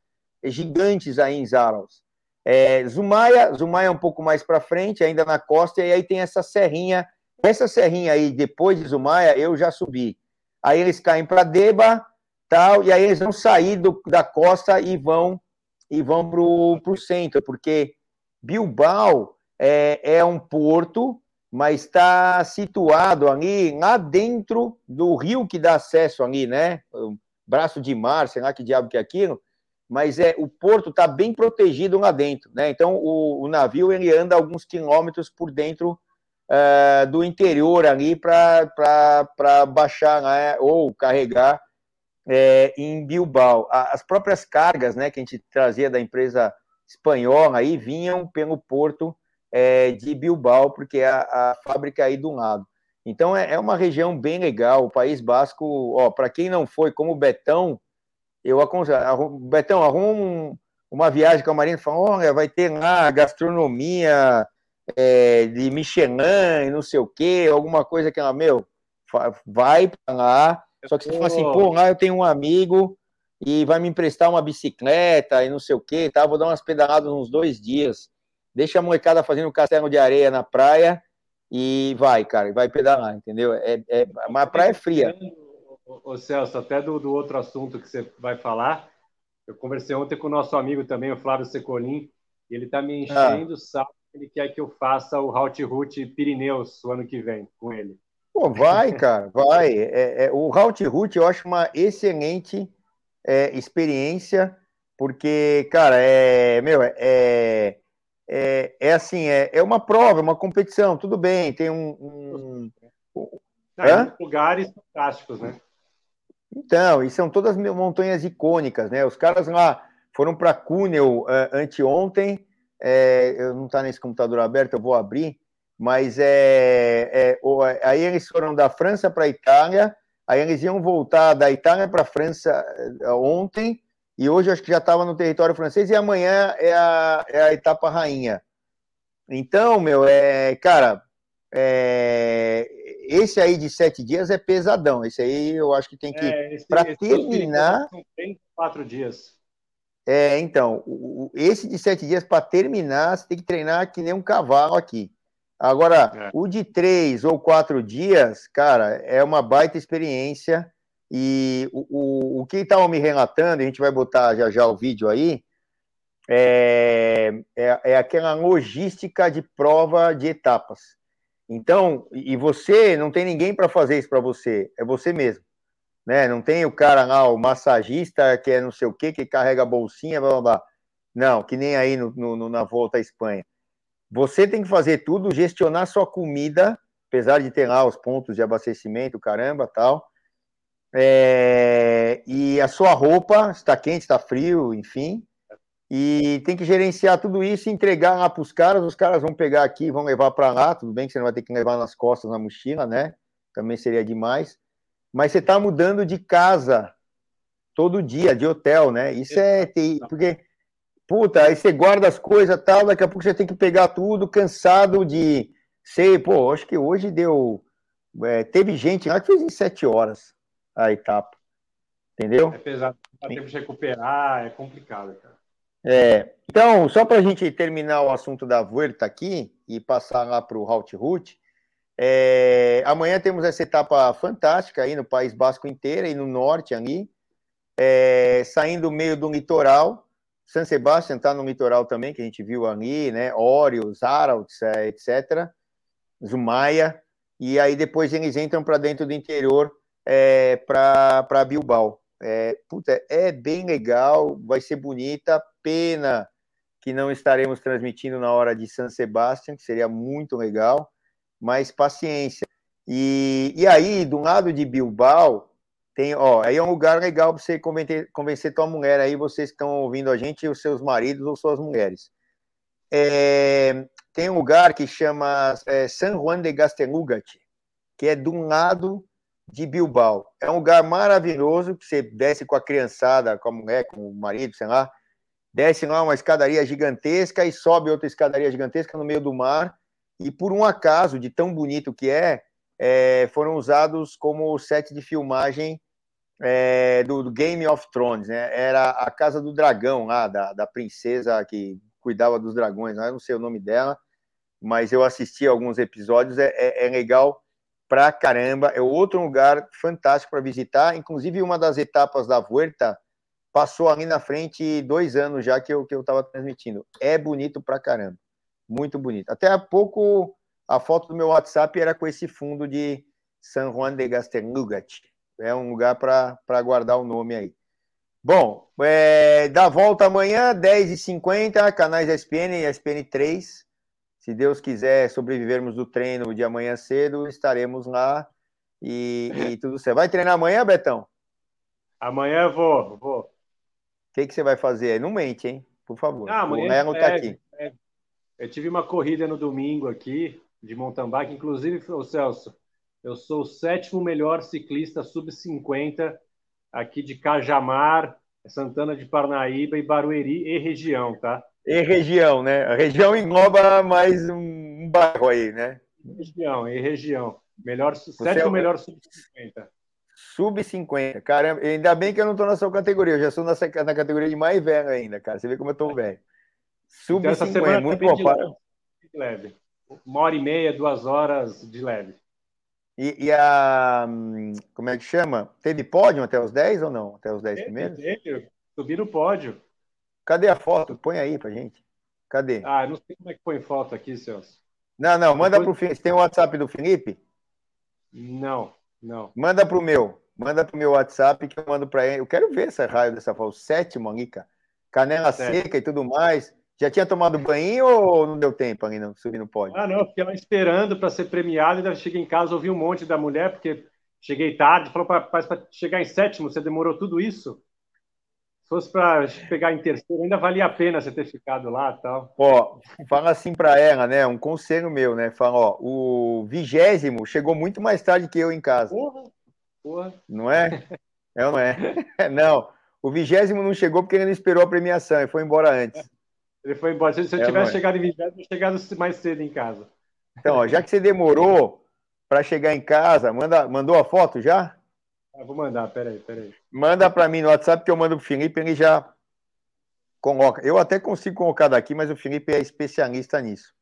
gigantes aí em Zaraltz. É, Zumaia, Zumaia é um pouco mais para frente, ainda na costa, e aí tem essa serrinha. Essa serrinha aí, depois de Zumaia, eu já subi. Aí eles caem para Deba, tal, e aí eles vão sair do, da costa e vão e vão para o centro, porque Bilbao é, é um porto, mas está situado ali, lá dentro do rio que dá acesso ali, né? Braço de mar, sei lá que diabo que é aquilo, mas é o porto está bem protegido lá dentro, né? Então o, o, navio ele anda alguns quilômetros por dentro uh, do interior ali para baixar né, ou carregar é, em Bilbao. As próprias cargas, né, que a gente trazia da empresa espanhola aí vinham pelo porto é, de Bilbao, porque é a, a fábrica aí do lado. Então é, é uma região bem legal. O País Basco, ó, para quem não foi, como Betão, eu aconselho, Betão, arruma um, uma viagem com a Marina, fala, olha, vai ter lá gastronomia é, de Michelin, não sei o quê, alguma coisa que ela, meu, vai para lá. Só que você fala assim, pô, lá eu tenho um amigo e vai me emprestar uma bicicleta e não sei o quê, tá? Vou dar umas pedaladas uns dois dias. Deixa a molecada fazendo castelo de areia na praia e vai, cara, vai pedalar, entendeu? É, é, mas a praia é fria. Ô, Celso, até do, do outro assunto que você vai falar, eu conversei ontem com o nosso amigo também, o Flávio Secolim, e ele está me enchendo ah. o saco, ele quer que eu faça o Route Route Pirineus o ano que vem com ele. Pô, vai, cara, vai. É, é, o Route Route eu acho uma excelente é, experiência, porque, cara, é, meu, é, é, é assim, é, é uma prova, é uma competição, tudo bem, tem um... um... Não, lugares fantásticos, né? Então, e são todas montanhas icônicas, né? Os caras lá foram para Cunel uh, anteontem, é, eu não está nesse computador aberto, eu vou abrir, mas é, é, aí eles foram da França para a Itália, aí eles iam voltar da Itália para a França é, ontem, e hoje acho que já estava no território francês, e amanhã é a, é a etapa rainha. Então, meu, é, cara, é, esse aí de sete dias é pesadão. Esse aí eu acho que tem que. É, para terminar. Tem quatro dias. É, então, o, esse de sete dias, para terminar, você tem que treinar que nem um cavalo aqui. Agora, é. o de três ou quatro dias, cara, é uma baita experiência. E o, o, o que estavam me relatando, a gente vai botar já já o vídeo aí, é, é, é aquela logística de prova de etapas. Então, e você não tem ninguém para fazer isso para você, é você mesmo. Né? Não tem o cara lá, o massagista, que é não sei o que, que carrega a bolsinha, blá blá blá. Não, que nem aí no, no, na volta à Espanha. Você tem que fazer tudo, gestionar sua comida, apesar de ter lá os pontos de abastecimento, caramba, tal. É, e a sua roupa, está quente, está frio, enfim. E tem que gerenciar tudo isso e entregar lá para os caras. Os caras vão pegar aqui, vão levar para lá. Tudo bem que você não vai ter que levar nas costas na mochila, né? Também seria demais. Mas você está mudando de casa todo dia, de hotel, né? Isso é porque puta, aí você guarda as coisas tal, daqui a pouco você tem que pegar tudo, cansado de sei, pô, acho que hoje deu. É, teve gente lá que fez em sete horas a etapa. Entendeu? É pesado, dá tempo de recuperar, é complicado, cara. É, então, só para a gente terminar o assunto da Vuelta aqui e passar lá para o Halt Route, é, amanhã temos essa etapa fantástica aí no País Basco inteiro e no norte ali, é, saindo meio do litoral. San Sebastián está no litoral também, que a gente viu ali, né? Órios, Aralds, etc. Zumaia. E aí depois eles entram para dentro do interior é, para Bilbao. É, puta, é bem legal, vai ser bonita. Pena que não estaremos transmitindo na hora de San Sebastián, que seria muito legal, mas paciência. E, e aí, do lado de Bilbao, tem, ó, aí é um lugar legal para você convencer, convencer tua mulher aí, vocês estão ouvindo a gente, os seus maridos ou suas mulheres. É, tem um lugar que chama é, San Juan de Gastelugat, que é um lado de Bilbao. É um lugar maravilhoso que você desce com a criançada, com a mulher, com o marido, sei lá. Desce lá uma escadaria gigantesca e sobe outra escadaria gigantesca no meio do mar. E por um acaso, de tão bonito que é, é foram usados como set de filmagem é, do, do, Game of Thrones. Né? Era a Casa do Dragão lá, da, da princesa que cuidava dos dragões. Eu não sei o nome dela, mas eu assisti alguns episódios. é, é, é legal pra caramba. É outro lugar fantástico para visitar. Inclusive, uma das etapas da Vuelta passou ali na frente dois anos já que eu que eu estava transmitindo. É bonito pra caramba, muito bonito. Até há pouco a foto do meu WhatsApp era com esse fundo de San Juan de Gasternugat. É um lugar para guardar o nome aí. Bom, é, da volta amanhã, 10h50, canais ESPN e ESPN 3. Se Deus quiser sobrevivermos do treino de amanhã cedo, estaremos lá e, e [LAUGHS] tudo certo. Vai treinar amanhã, Betão? Amanhã eu vou, vou. O que, que você vai fazer? Não mente, hein? Por favor. Ah, amanhã o Nelo tá aqui. É. Eu tive uma corrida no domingo aqui, de mountain bike. Inclusive, o Celso, eu sou o sétimo melhor ciclista sub-50 aqui de Cajamar, Santana de Parnaíba e Barueri e região, tá? E região, né? A região engloba mais um bairro aí, né? Região, e região. Melhor, sétimo é... melhor sub-50. Sub-50. Caramba, ainda bem que eu não tô na sua categoria. Eu já sou na, na categoria de mais velho ainda, cara. Você vê como eu tô velho. Sub-50, então, muito bom. De leve, de leve. Uma hora e meia, duas horas de leve. E, e, a. Como é que chama? Teve pódio até os 10 ou não? Até os 10 primeiros? Teve, subi no pódio. Cadê a foto? Põe aí pra gente. Cadê? Ah, não sei como é que põe foto aqui, Celso. Não, não, manda Depois... pro Felipe. Você tem o WhatsApp do Felipe? Não, não. Manda pro meu. Manda pro meu WhatsApp que eu mando pra ele. Eu quero ver essa raio dessa foto. Sétimo ali, cara. Canela seca e tudo mais. Já tinha tomado banho ou não deu tempo ali, não, subir no pódio? Ah, não, fiquei lá esperando para ser premiado e cheguei em casa, ouvi um monte da mulher, porque cheguei tarde, falou para chegar em sétimo, você demorou tudo isso? Se fosse para pegar em terceiro, ainda valia a pena você ter ficado lá tal. Ó, fala assim para ela, né? Um conselho meu, né? Fala, ó, o vigésimo chegou muito mais tarde que eu em casa. Porra, porra. Não é? [LAUGHS] É não é? [LAUGHS] Não. O vigésimo não chegou porque ele não esperou a premiação e foi embora antes. Ele foi embora. Se, se eu é, tivesse chegado em vigésimo, eu chegado mais cedo em casa. Então, ó, já que você demorou para chegar em casa, manda, mandou a foto já? Ah, vou mandar, peraí, peraí. Manda para mim no WhatsApp que eu mando pro Felipe, ele já coloca. Eu até consigo colocar daqui, mas o Felipe é especialista nisso.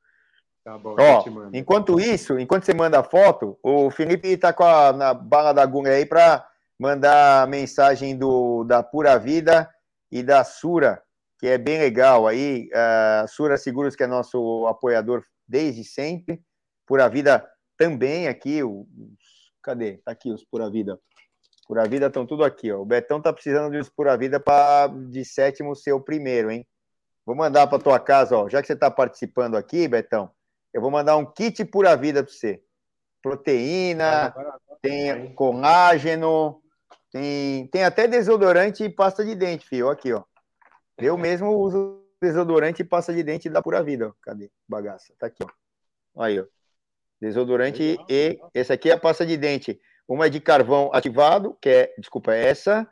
Tá bom, Ó, enquanto isso, enquanto você manda a foto, o Felipe está com a na bala da agulha aí para mandar a mensagem do, da Pura Vida e da Sura, que é bem legal aí. A Sura Seguros, que é nosso apoiador desde sempre. Pura Vida também aqui. Os, cadê? Tá aqui os Pura Vida. Pura Vida estão tudo aqui, ó. O Betão tá precisando de uns Pura Vida para de sétimo ser o primeiro, hein? Vou mandar para tua casa, ó. Já que você está participando aqui, Betão, eu vou mandar um kit Pura Vida para você. Proteína, tem colágeno, tem, tem até desodorante e pasta de dente, filho. Aqui, ó. Eu mesmo uso desodorante e pasta de dente da Pura Vida. Ó. Cadê? Bagaça. Tá aqui, ó. Aí, ó. Desodorante e esse aqui é a pasta de dente. Uma é de carvão ativado, que é, desculpa, é essa,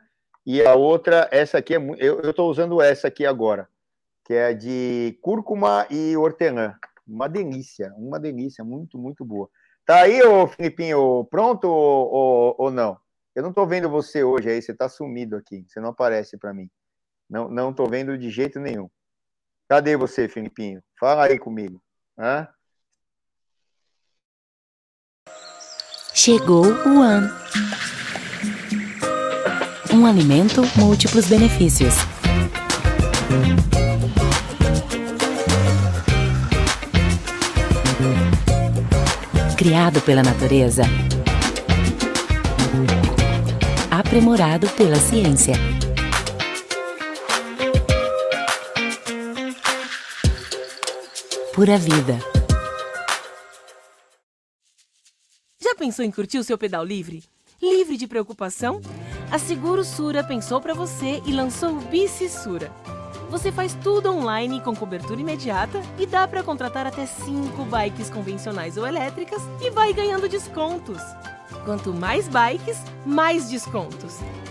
e a outra, essa aqui é eu estou usando essa aqui agora, que é de cúrcuma e hortelã. Uma delícia, uma delícia, muito, muito boa. Tá aí, ô Filipinho, pronto ou, ou, ou não? Eu não estou vendo você hoje aí, você está sumido aqui, você não aparece para mim. Não, não vendo de jeito nenhum. Cadê você, Filipinho? Fala aí comigo. Hã? Chegou o AN. Um alimento múltiplos benefícios. Criado pela natureza. Aprimorado pela ciência. Pura vida. Pensou em curtir o seu pedal livre? Livre de preocupação? A Seguro Sura pensou para você e lançou o Bici Sura. Você faz tudo online com cobertura imediata e dá para contratar até 5 bikes convencionais ou elétricas e vai ganhando descontos. Quanto mais bikes, mais descontos.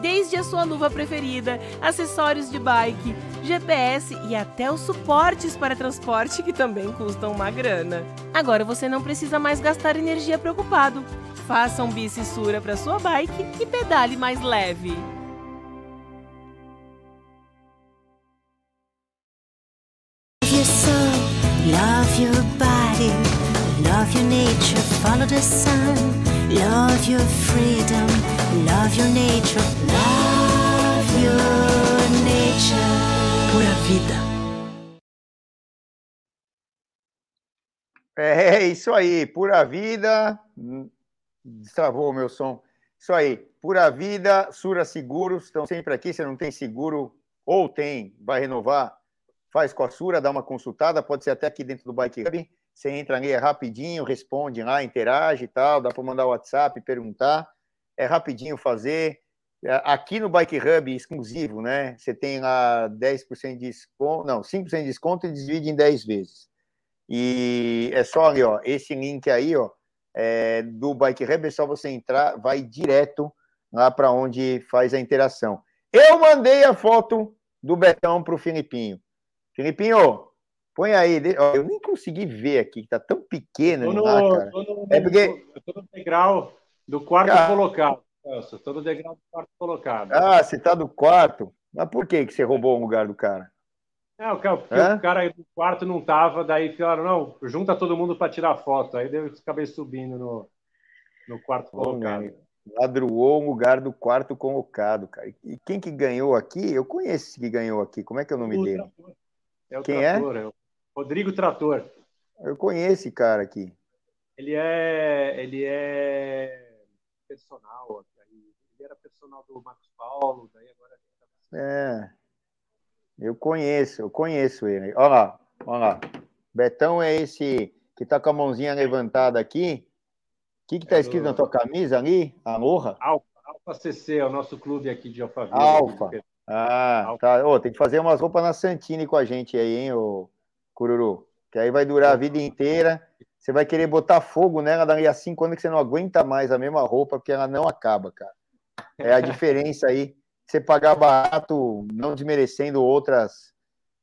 Desde a sua luva preferida, acessórios de bike, GPS e até os suportes para transporte que também custam uma grana. Agora você não precisa mais gastar energia preocupado. Faça um bicissura para sua bike e pedale mais leve. love your body, love your nature, follow the sun, love your freedom, love your nature, love your nature. Pura vida. É isso aí, pura vida. Destravou o meu som. Isso aí, pura vida, Sura Seguros, estão sempre aqui. Se não tem seguro, ou tem, vai renovar, faz com a Sura, dá uma consultada, pode ser até aqui dentro do Bike Hub. Você entra ali, é rapidinho, responde lá, interage e tal, dá para mandar WhatsApp, perguntar. É rapidinho fazer. É, aqui no Bike Hub, exclusivo, né? Você tem lá 10% de desconto, não, 5% de desconto e divide em 10 vezes. E é só ali, ó, esse link aí, ó, é, do Bike Hub, é só você entrar, vai direto lá para onde faz a interação. Eu mandei a foto do Betão para o Filipinho. Filipinho, põe aí. Eu nem consegui ver aqui, que tá tão pequeno. No, lá, cara. tô no, É porque- tô no degrau do quarto colocado. Nossa, tô no degrau do quarto colocado. Ah, você tá do quarto. Mas por que, que você roubou o lugar do cara? É, o cara, porque Hã? o cara aí do quarto não tava, daí falaram, não, junta todo mundo para tirar foto. Aí eu acabei subindo no, no quarto colocado. Ladruou o lugar do quarto colocado, cara. E quem que ganhou aqui? Eu conheço esse que ganhou aqui. Como é que é o nome O dele? É o Quem é? trator, é? o Rodrigo Trator. Eu conheço esse cara aqui. Ele é, ele é personal. Ele era personal do Marcos Paulo, daí agora ele tá É. Eu conheço, eu conheço ele. Olha lá, olha lá. Betão é esse que tá com a mãozinha levantada aqui. O que que tá É escrito na tua camisa ali? Aloha? Alfa, Alfa CC, é o nosso clube aqui de Alphaville. Alfa. Ah, Alfa. tá. Ô, tem que fazer umas roupas na Santini com a gente aí, hein, ô Cururu? Que aí vai durar a vida inteira. Você vai querer botar fogo nela dali a cinco anos que você não aguenta mais a mesma roupa, porque ela não acaba, cara. É a [LAUGHS] diferença aí. Você pagar barato, não desmerecendo outras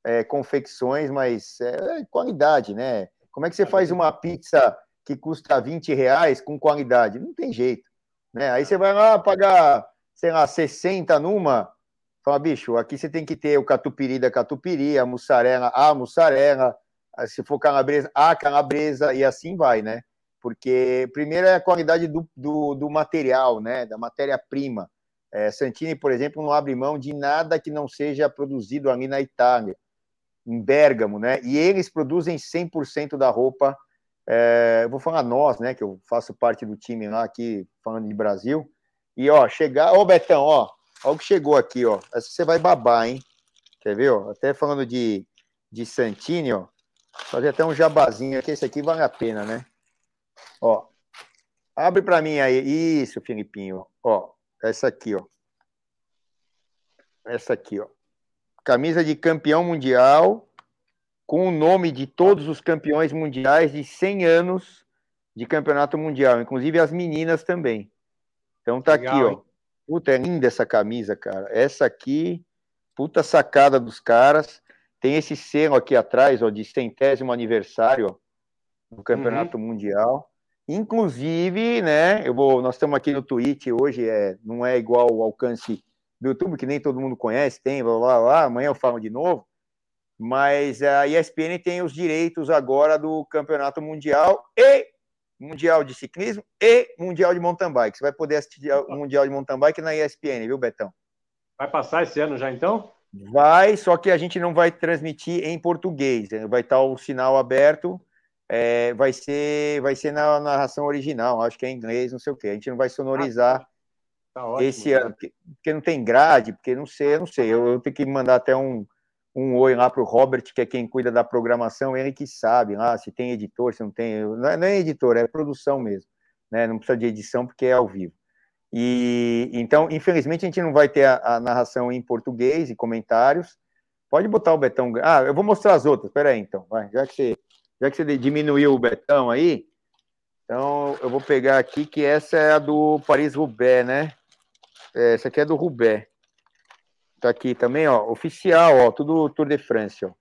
é, confecções, mas é qualidade, né? Como é que você faz uma pizza que custa 20 reais com qualidade? Não tem jeito. Né? Aí você vai lá pagar, sei lá, 60 numa, fala, bicho, aqui você tem que ter o catupiry da catupiry, a mussarela, a mussarela, se for calabresa, a calabresa, e assim vai, né? Porque primeiro é a qualidade do, do, do material, né? Da matéria-prima. É, Santini, por exemplo, não abre mão de nada que não seja produzido ali na Itália, em Bérgamo, né? E eles produzem 100% da roupa. É, vou falar nós, né? Que eu faço parte do time lá aqui, falando de Brasil. E, ó, chegar. Ô, Betão, ó, ó o que chegou aqui, ó. Essa você vai babar, hein? Quer ver, ó? Até falando de, de Santini, ó. Fazer até um jabazinho aqui. Esse aqui vale a pena, né? Ó. Abre para mim aí. Isso, Filipinho. Ó, essa aqui, ó. Essa aqui, ó. Camisa de campeão mundial com o nome de todos os campeões mundiais de 100 anos de campeonato mundial, inclusive as meninas também. Então tá Legal, aqui, ó. hein? Puta, é linda essa camisa, cara. Essa aqui, puta sacada dos caras. Tem esse selo aqui atrás, ó, de centésimo aniversário, ó, do Campeonato Mundial. Inclusive, né, eu vou, nós estamos aqui no Twitch hoje, é, não é igual o alcance do YouTube, que nem todo mundo conhece, tem, blá, blá, blá, amanhã eu falo de novo, mas a ESPN tem os direitos agora do Campeonato Mundial e Mundial de Ciclismo e Mundial de Mountain Bike. Você vai poder assistir o Mundial de Mountain Bike na ESPN, viu, Betão? Vai passar esse ano já, então? Vai, só que a gente não vai transmitir em português. né? Vai estar o sinal aberto. é, vai ser, vai ser na narração original. Acho que é em inglês, não sei o quê. A gente não vai sonorizar Tá ótimo. esse ano, porque, porque não tem grade, porque não sei, eu não sei. Eu, eu tenho que mandar até um, um oi lá para o Robert, que é quem cuida da programação, ele que sabe lá se tem editor, se não tem. Não é, não é editor, é produção mesmo. né? Não precisa de edição porque é ao vivo. E então, infelizmente, a gente não vai ter a, a narração em português e comentários. Pode botar o Betão. Ah, eu vou mostrar as outras. Espera aí, então. Vai, já que você, já que você diminuiu o Betão aí, então eu vou pegar aqui que essa é a do Paris-Roubaix, né? É, essa aqui é do Roubaix. Tá aqui também, ó, oficial, ó, tudo Tour de France, ó.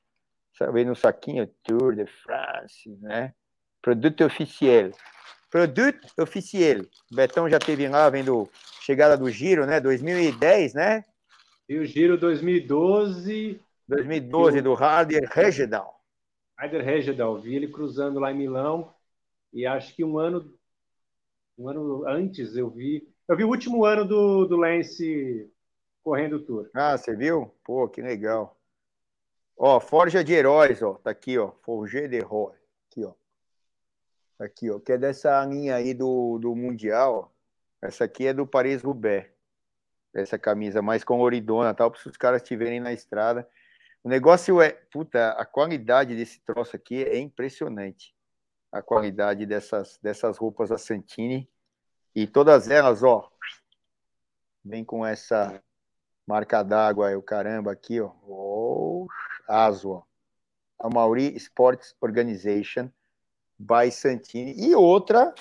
Vem no saquinho, Tour de France, né? Produto oficial. Produto oficial. Betão já teve lá vendo chegada do Giro, né? 2010, né? E o Giro 2012. 2012 do Harder Regedal. Harder Regedal. Vi ele cruzando lá em Milão. E acho que um ano, um ano antes eu vi. Eu vi o último ano do, do Lance correndo o tour. Ah, você viu? Pô, que legal. Ó, Forja de Heróis, ó. Tá aqui, ó. Forge de Heróis. Aqui, ó. Aqui, ó. Que é dessa linha aí do, do Mundial. Essa aqui é do Paris-Roubaix. Essa camisa mais coloridona, tal, para os caras estiverem na estrada. O negócio é, puta, a qualidade desse troço aqui é impressionante. A qualidade dessas, dessas roupas da Santini. E todas elas, ó, vem com essa marca d'água, o caramba aqui, ó. Oh, ASO, ó. A Mauri Sports Organization by Santini. E outra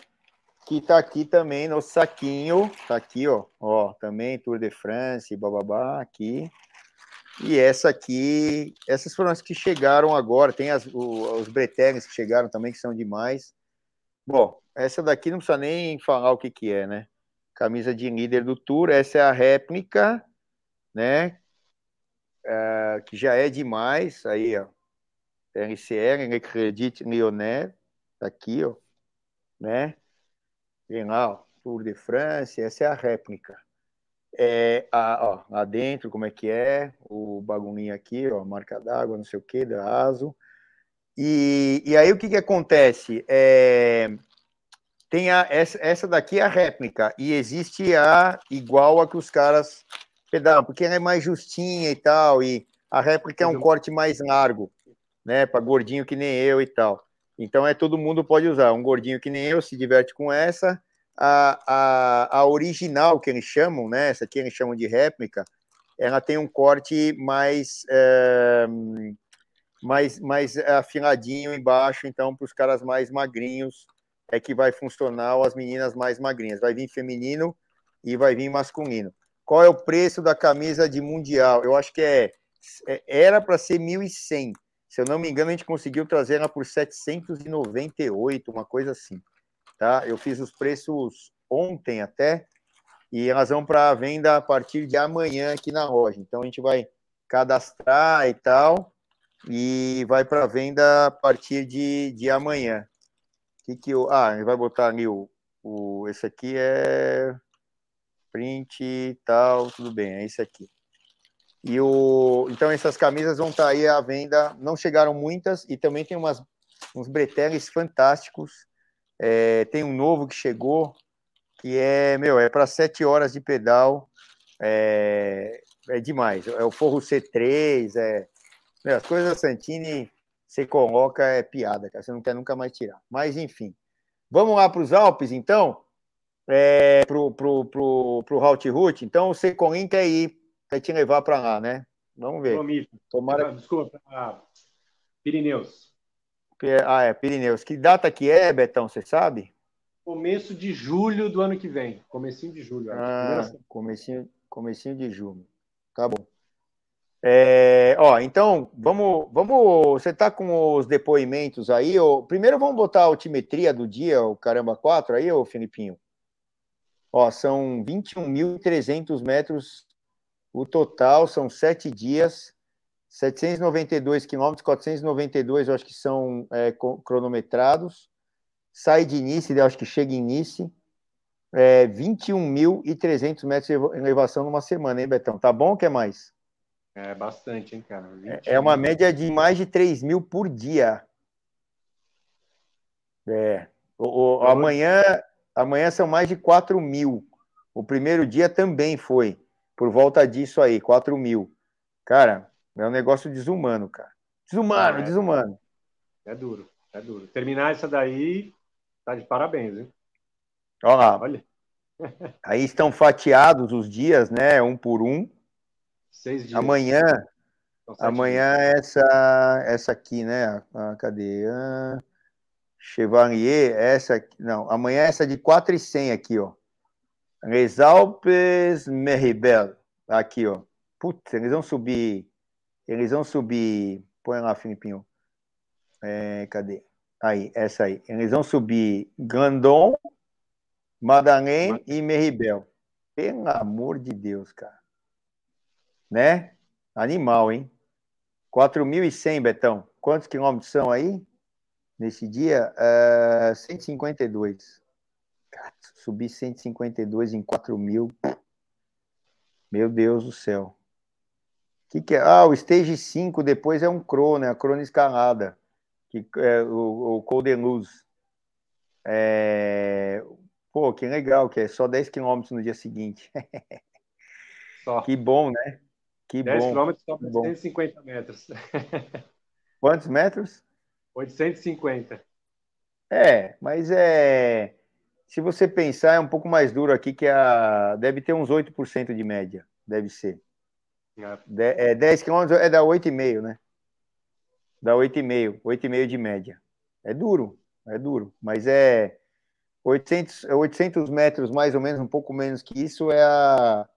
que tá aqui também no saquinho, tá aqui, ó, ó, também Tour de France, bababá, aqui. E essa aqui, essas foram as que chegaram agora, tem as, o, os Bretenes que chegaram também, que são demais. Bom, essa daqui não precisa nem falar o que que é, né? Camisa de líder do Tour, essa é a réplica, né? É, que já é demais, aí, ó. RCR, Le Credit Lyonnais, tá aqui, ó, né? Vem lá, ó, Tour de France, essa é a réplica. É, a, ó, lá dentro, como é que é, o bagulhinho aqui, ó, marca d'água, não sei o que, da ASO. E, e aí o que que acontece? É, tem a, essa, essa daqui é a réplica, e existe a igual a que os caras pedalam, porque ela é mais justinha e tal, e a réplica é um corte mais largo, né, para gordinho que nem eu e tal. Então é todo mundo pode usar. Um gordinho que nem eu se diverte com essa. A, a, a original que eles chamam, né? Essa aqui eles chamam de réplica. Ela tem um corte mais é, mais mais afiladinho embaixo. Então para os caras mais magrinhos é que vai funcionar. Ou as meninas mais magrinhas. Vai vir feminino e vai vir masculino. Qual é o preço da camisa de mundial? Eu acho que é, é era para ser 1.100 se eu não me engano, a gente conseguiu trazer ela por 798, uma coisa assim. Tá? Eu fiz os preços ontem até, e elas vão para venda a partir de amanhã aqui na loja. Então a gente vai cadastrar e tal, e vai para venda a partir de, de amanhã. Que que eu, ah, vai botar ali o, o. Esse aqui é print e tal, tudo bem, é esse aqui. E o, então essas camisas vão estar tá aí à venda. Não chegaram muitas e também tem umas, uns breteles fantásticos. É, tem um novo que chegou que é meu é para sete horas de pedal. É, é demais. É o forro C3. É, meu, as coisas da Santini você coloca é piada, cara. Você não quer nunca mais tirar. Mas enfim, vamos lá para os Alpes então. É, pro, pro, pro, pro Halt Route. Então o Secolim quer ir vai te levar para lá, né? Vamos ver. Tomara... Desculpa, Pirineus. Ah, é, Pirineus. Que data que é, Betão, você sabe? Começo de julho do ano que vem. Comecinho de julho. Ah, comecinho, comecinho de julho. Tá bom. É, ó, então, vamos, vamos. Você tá com os depoimentos aí? Ou, primeiro vamos botar a altimetria do dia, o caramba 4 aí, ô Filipinho? Ó, são 21.300 metros o total são sete dias, 792 quilômetros, 492 eu acho que são é, cronometrados. Sai de Nice, eu acho que chega em Nice. É, 21.300 metros de elevação numa semana, hein, Betão? Tá bom ou quer mais? É bastante, hein, cara? É, é uma média de mais de 3 mil por dia. É. O, o, amanhã, amanhã são mais de 4 mil. O primeiro dia também foi por volta disso aí, 4 mil. Cara, é um negócio desumano, cara. Desumano, ah, é. desumano. É duro, é duro. Terminar essa daí, tá de parabéns, hein? Olha lá. Olha. [LAUGHS] Aí estão fatiados os dias, né? Um por um. Seis dias. Amanhã, amanhã essa, essa aqui, né? Ah, cadê? Ah, Chevalier, essa aqui. Não, amanhã essa de 4 e 100 aqui, ó. Resalpes Meribel. Aqui, ó. Putz, eles vão subir. Eles vão subir. Põe lá, Filipinho. É, cadê? Aí, essa aí. Eles vão subir Grandon, Madalene e Meribel. Pelo amor de Deus, cara. Né? Animal, hein? 4.100, Betão. Quantos quilômetros são aí? Nesse dia? Uh, 152. Cara, subir 152 em 4 mil. Meu Deus do céu. Que que é? Ah, o Stage 5 depois é um crono, né? A crono escalada. Que é o, o Golden Luz. É... Pô, que legal, que é só 10 quilômetros no dia seguinte. Só. [LAUGHS] Que bom, né? Que 10 bom. quilômetros só 850 metros. [LAUGHS] Quantos metros? 850. É, mas é se você pensar, é um pouco mais duro aqui, que a, deve ter uns 8% de média, deve ser. É. De, é, 10 quilômetros é da 8,5, né? Dá 8,5, 8,5 de média. É duro, é duro, mas é 800, 800 metros, mais ou menos, um pouco menos que isso, é a,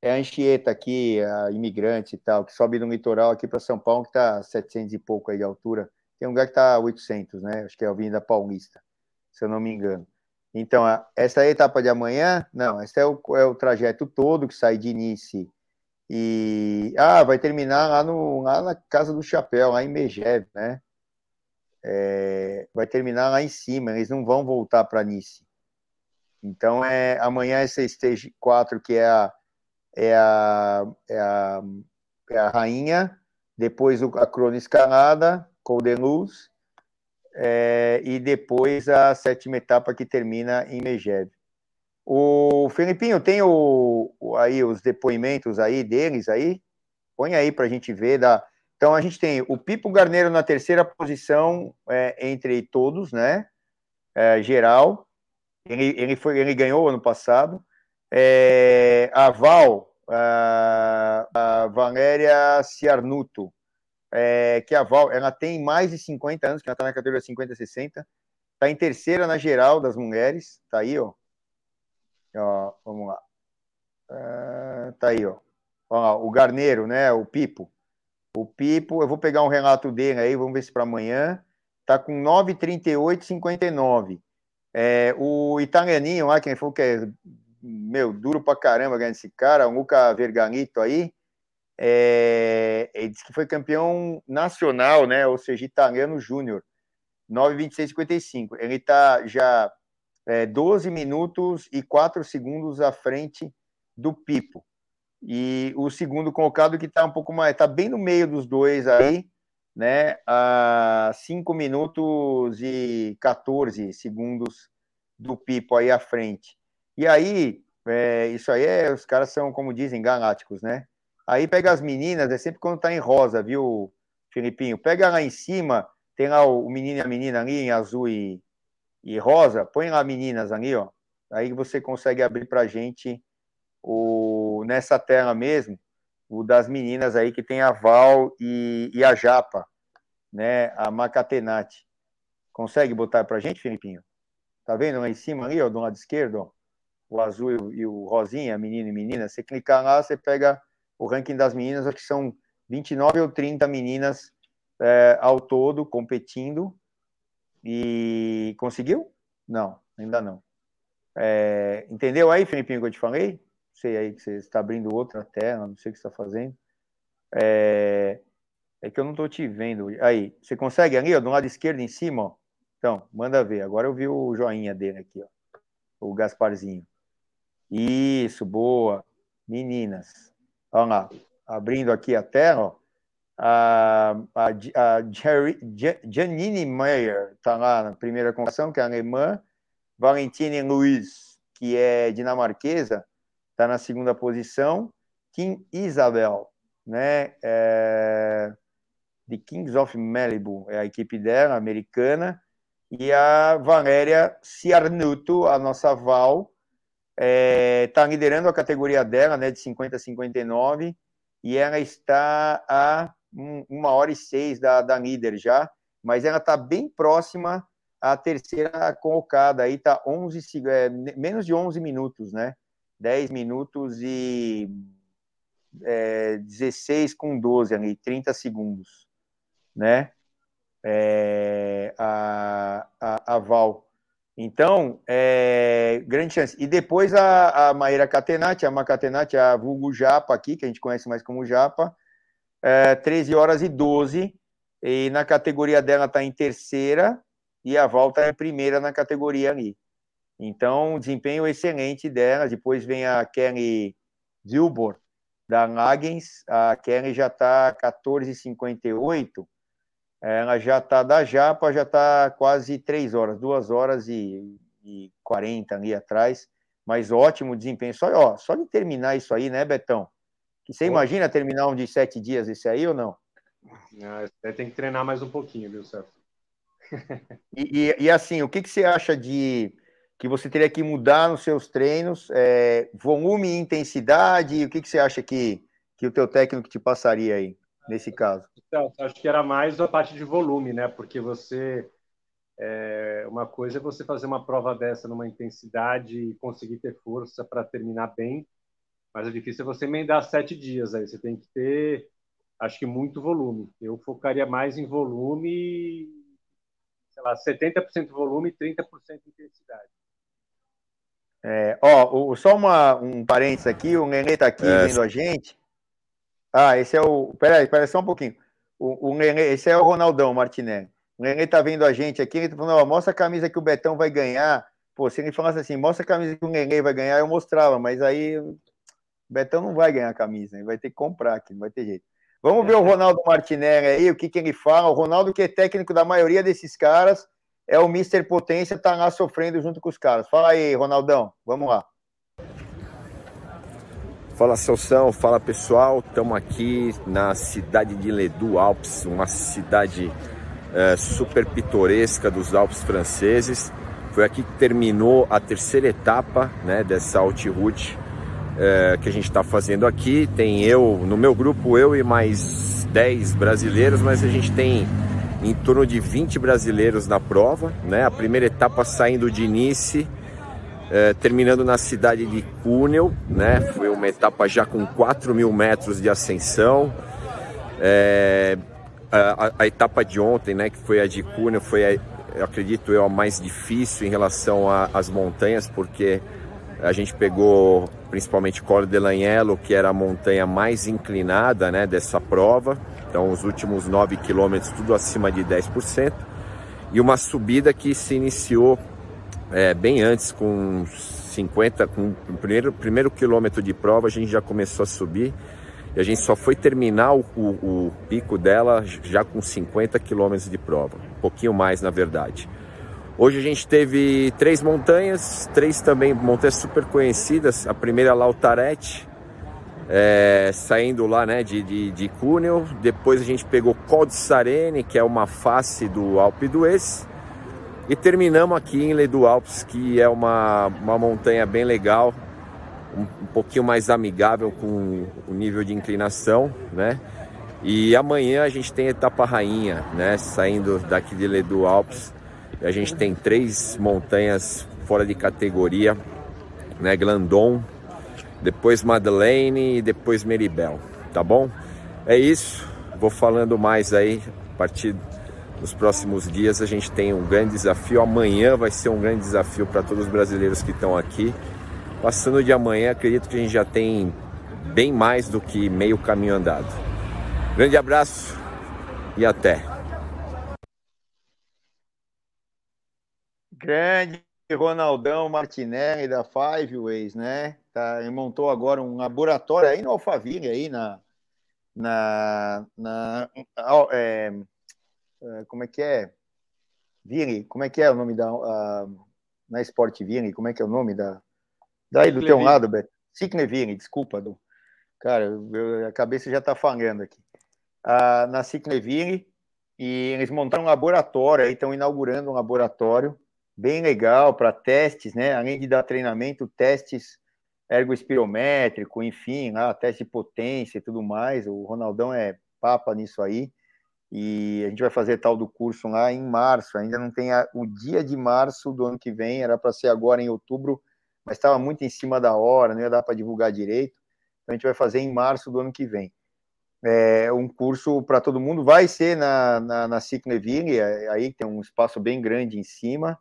é a Anchieta aqui, a imigrante e tal, que sobe no litoral aqui para São Paulo, que está 700 e pouco aí de altura. Tem um lugar que está 800, né? Acho que é a Avenida Paulista, se eu não me engano. Então, essa é a etapa de amanhã, não, esse é o, é o trajeto todo que sai de início e ah, vai terminar lá, no, lá na Casa do Chapéu, lá em Megeve, né? É, vai terminar lá em cima, eles não vão voltar para Nice. Então, é, amanhã essa stage 4, que é a, é a, é a, é a rainha, depois a crona escalada, Golden Luz, é, e depois a sétima etapa que termina em Megeve. O Felipinho, tem o, o, aí os depoimentos aí deles aí? Põe aí para a gente ver. Da... Então a gente tem o Pipo Garneiro na terceira posição é, entre todos, né? É, geral. Ele, ele, foi, ele ganhou ano passado. É, a Val, a, a Valéria Ciarnuto, é, que a Val ela tem mais de 50 anos, que ela está na categoria 50 60, está em terceira na geral das mulheres, tá aí, ó. ó vamos lá. Uh, aí, ó. ó. O Garneiro, né? O Pipo. O Pipo, eu vou pegar um relato dele aí, vamos ver se para amanhã. Tá com 9,38,59. É, o italianinho lá, quem falou que é, meu, duro pra caramba ganhar esse cara, o Luca Verganito aí, é, ele disse que foi campeão nacional, né? Ou seja, italiano júnior, 9,26,55. Ele está já é, 12 minutos e 4 segundos à frente do Pipo. E o segundo colocado que está um pouco mais, está bem no meio dos dois aí, né? A 5 minutos e 14 segundos do Pipo aí à frente. E aí, é, isso aí é, os caras são, como dizem, galácticos, né? Aí pega as meninas, é sempre quando tá em rosa, viu, Filipinho? Pega lá em cima, tem lá o menino e a menina ali em azul e, e rosa, põe lá meninas ali, ó. Aí você consegue abrir pra gente o, nessa tela mesmo, o das meninas aí que tem a Val e, e a Japa, né? A Macatenati. Consegue botar pra gente, Filipinho? Tá vendo lá em cima ali, ó, do lado esquerdo, ó, o azul e o rosinha, menino e menina. Você clicar lá, você pega o ranking das meninas, acho que são 29 ou 30 meninas é, ao todo competindo. E conseguiu? Não, ainda não. É, entendeu aí, Felipinho, que eu te falei? Sei aí que você está abrindo outra tela, não sei o que você está fazendo. É, é que eu não estou te vendo. Aí, você consegue ali, ó, do lado esquerdo em cima, ó. Então, manda ver. Agora eu vi o joinha dele aqui, ó. O Gasparzinho. Isso, boa. Meninas. Vamos lá, abrindo aqui a tela, a, a, a Jerry, Janine Meyer está lá na primeira colocação, que é alemã, Valentine Luiz, que é dinamarquesa, está na segunda posição, Kim Isabel, né, é, de Kings of Malibu, é a equipe dela, americana, E a Valéria Ciarnuto, a nossa Val, está é, tá liderando a categoria dela, né, de 50 a 59, e ela está a um, uma hora e seis da, da líder já, mas ela está bem próxima à terceira colocada, aí está 11, é, menos de 11 minutos, né? 10 minutos e é, 16 com 12 ali, 30 segundos, né? É, a, a, a Val. Então, é, grande chance. E depois a, a Maíra Catenati, a Macatenati, a vulgo Japa aqui, que a gente conhece mais como Japa, é, 13 horas e 12, e na categoria dela está em terceira, e a volta é primeira na categoria ali. Então, desempenho excelente dela. Depois vem a Kelly Zilbor, da Lagens. A Kelly já está 14,58. Ela já está da Japa, já está quase três horas, duas horas e, e 40 ali atrás. Mas ótimo desempenho. Só, ó, só de terminar isso aí, né, Betão? Que você imagina terminar um de sete dias esse aí ou não? não tem que treinar mais um pouquinho, viu, Celso? [LAUGHS] e, e, e, assim, o que, que você acha de que você teria que mudar nos seus treinos? É, volume e intensidade? O que, que você acha que, que o teu técnico te passaria aí, nesse caso? Então, acho que era mais a parte de volume, né? Porque você... É, uma coisa é você fazer uma prova dessa numa intensidade e conseguir ter força para terminar bem, mas é difícil você emendar sete dias aí. Você tem que ter, acho que, muito volume. Eu focaria mais em volume, sei lá, 70% volume e 30% intensidade. É, ó, só uma, um parênteses aqui, o Nenê está aqui é. vendo a gente. Ah, esse é o. Peraí, peraí só um pouquinho. O, Nenê, esse é o Ronaldão Martinelli. O Nenê está vendo a gente aqui, ele está falando, ó, mostra a camisa que o Betão vai ganhar. Pô, se ele falasse assim, mostra a camisa que o Nenê vai ganhar, eu mostrava, mas aí o Betão não vai ganhar a camisa, ele vai ter que comprar aqui, não vai ter jeito. Vamos ver o Ronaldo Martinelli aí, o que, que ele fala. O Ronaldo, que é técnico da maioria desses caras, é o Mr. Potência, tá lá sofrendo junto com os caras. Fala aí, Ronaldão, vamos lá. Fala Celção, fala pessoal, estamos aqui na cidade de Ledoux Alpes, uma cidade é, super pitoresca dos Alpes franceses. Foi aqui que terminou a terceira etapa né, dessa Route é, que a gente está fazendo aqui. Tem eu, no meu grupo, eu e mais 10 brasileiros, mas a gente tem em torno de 20 brasileiros na prova, né? A primeira etapa saindo de Nice, é, terminando na cidade de Cúnel, né? Foi uma etapa já com 4 mil metros de ascensão. É, a, a, etapa de ontem, né? Que foi a de Cúnel, foi, a, acredito eu, a mais difícil em relação às montanhas, porque a gente pegou principalmente Col de Lanhelo, que era a montanha mais inclinada né, dessa prova. Então, os últimos 9 quilômetros, tudo acima de 10%. E uma subida que se iniciou é, bem antes, com 50, com o primeiro, primeiro quilômetro de prova, a gente já começou a subir. E a gente só foi terminar o, o, pico dela já com 50 quilômetros de prova. Um pouquinho mais, na verdade. Hoje a gente teve três montanhas, três também montanhas super conhecidas. A primeira Lautarete, é, saindo lá né, de, de, de. Depois a gente pegou Col de Sarene, que é uma face do Alpe d'Huez. E terminamos aqui em Ledo Alpes, que é uma, uma montanha bem legal, um, um pouquinho mais amigável com o nível de inclinação, né? E amanhã a gente tem a etapa rainha, né? Saindo daqui de Ledo Alpes a gente tem três montanhas fora de categoria, né? Glandon, depois Madeleine e depois Meribel, tá bom? É isso, vou falando mais aí a partir dos próximos dias. A gente tem um grande desafio. Amanhã vai ser um grande desafio para todos os brasileiros que estão aqui. Passando de amanhã, acredito que a gente já tem bem mais do que meio caminho andado. Grande abraço e até! Grande Ronaldão Martinelli da Five Ways, né? Tá, montou agora um laboratório aí no Alphaville, aí na. na, na é, como é que é? Vini, como é que é o nome da. Uh, na Sport Vini, como é que é o nome da. Daí do teu lado, Beto. Cicnevini, desculpa, do, cara, eu, a cabeça já tá falhando aqui. Uh, na Cicnevini, e eles montaram um laboratório, aí estão inaugurando um laboratório bem legal para testes, né? Além de dar treinamento, testes ergoespirométrico, enfim, lá, teste de potência e tudo mais. O Ronaldão é papa nisso aí. E a gente vai fazer tal do curso lá em março. Ainda não tem a, o dia de março do ano que vem, era para ser agora em outubro, mas estava muito em cima da hora, não ia dar para divulgar direito. Então a gente vai fazer em março do ano que vem. É um curso para todo mundo, vai ser na, na, na Cicleville, aí tem um espaço bem grande em cima,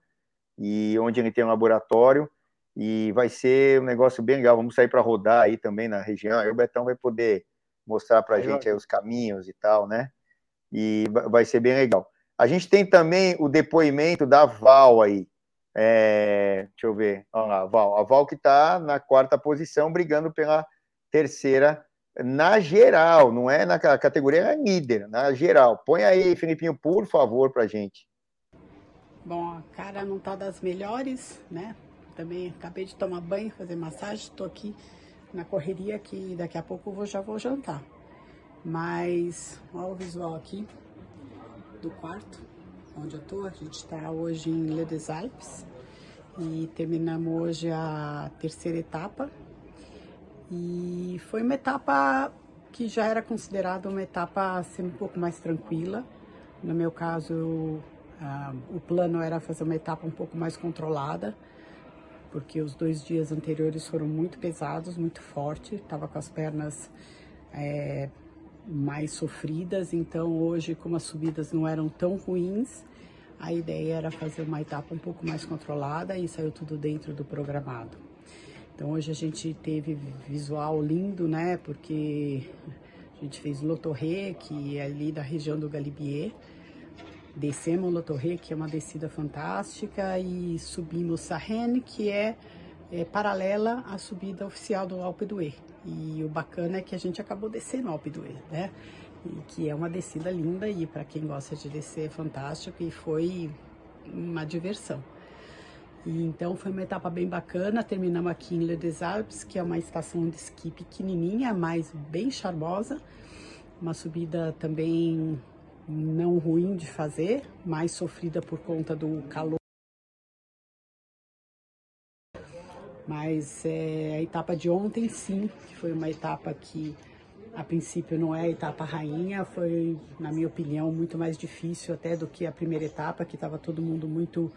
e onde ele tem um laboratório, e vai ser um negócio bem legal. Vamos sair para rodar aí também na região. Aí o Betão vai poder mostrar para a gente aí os caminhos e tal, né? E vai ser bem legal. A gente tem também o depoimento da Val aí. É, deixa eu ver. Vamos lá, Val. A Val que está na quarta posição, brigando pela terceira na geral, não é na categoria é líder, na geral. Põe aí, Filipinho, por favor, para gente. Bom, a cara não tá das melhores, né? Também acabei de tomar banho, fazer massagem, estou aqui na correria que daqui a pouco eu já vou jantar. Mas olha o visual aqui do quarto onde eu tô. A gente está hoje em Le des Alpes e terminamos hoje a terceira etapa. E foi uma etapa que já era considerada uma etapa assim, um pouco mais tranquila. No meu caso, o plano era fazer uma etapa um pouco mais controlada porque os dois dias anteriores foram muito pesados, muito forte, estava com as pernas é, mais sofridas, então hoje, como as subidas não eram tão ruins, a ideia era fazer uma etapa um pouco mais controlada e saiu tudo dentro do programado. Então hoje a gente teve visual lindo, né? Porque a gente fez Lotorre, que é ali da região do Galibier, Descemos La Torre, que é uma descida fantástica, e subimos Sarrene, que é, é, paralela à subida oficial do Alpe d'Huez. E o bacana é que a gente acabou descendo o Alpe d'Huez, né? E que é uma descida linda e para quem gosta de descer é fantástico e foi uma diversão. E então foi uma etapa bem bacana. Terminamos aqui em Le des Alpes, que é uma estação de esqui pequenininha, mas bem charmosa. Uma subida também não ruim de fazer, mais sofrida por conta do calor. Mas é, a etapa de ontem, sim, que foi uma etapa que a princípio não é a etapa rainha, foi, na minha opinião, muito mais difícil até do que a primeira etapa, que estava todo mundo muito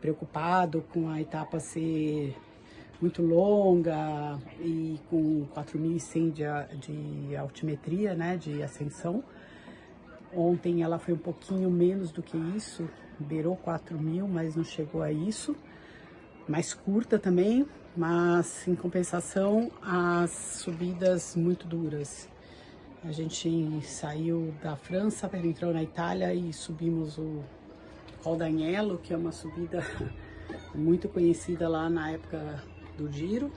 preocupado com a etapa ser muito longa e com 4.100 de, de altimetria, né, de ascensão. Ontem ela foi um pouquinho menos do que isso, beirou 4 mil, mas não chegou a isso. Mais curta também, mas em compensação as subidas muito duras. A gente saiu da França, entrou na Itália e subimos o Col d'Agnello, que é uma subida [LAUGHS] muito conhecida lá na época do Giro,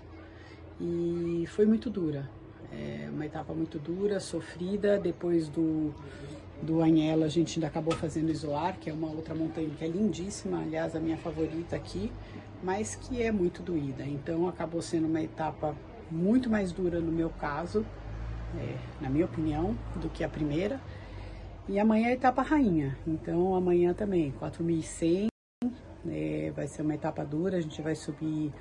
e foi muito dura. É uma etapa muito dura, sofrida, depois do do Anhelo a gente ainda acabou fazendo Isolar, que é uma outra montanha que é lindíssima, aliás, a minha favorita aqui, mas que é muito doída. Então acabou sendo uma etapa muito mais dura no meu caso, é, na minha opinião, do que a primeira. E amanhã é a etapa rainha, então amanhã também, 4.100, é, vai ser uma etapa dura, a gente vai subir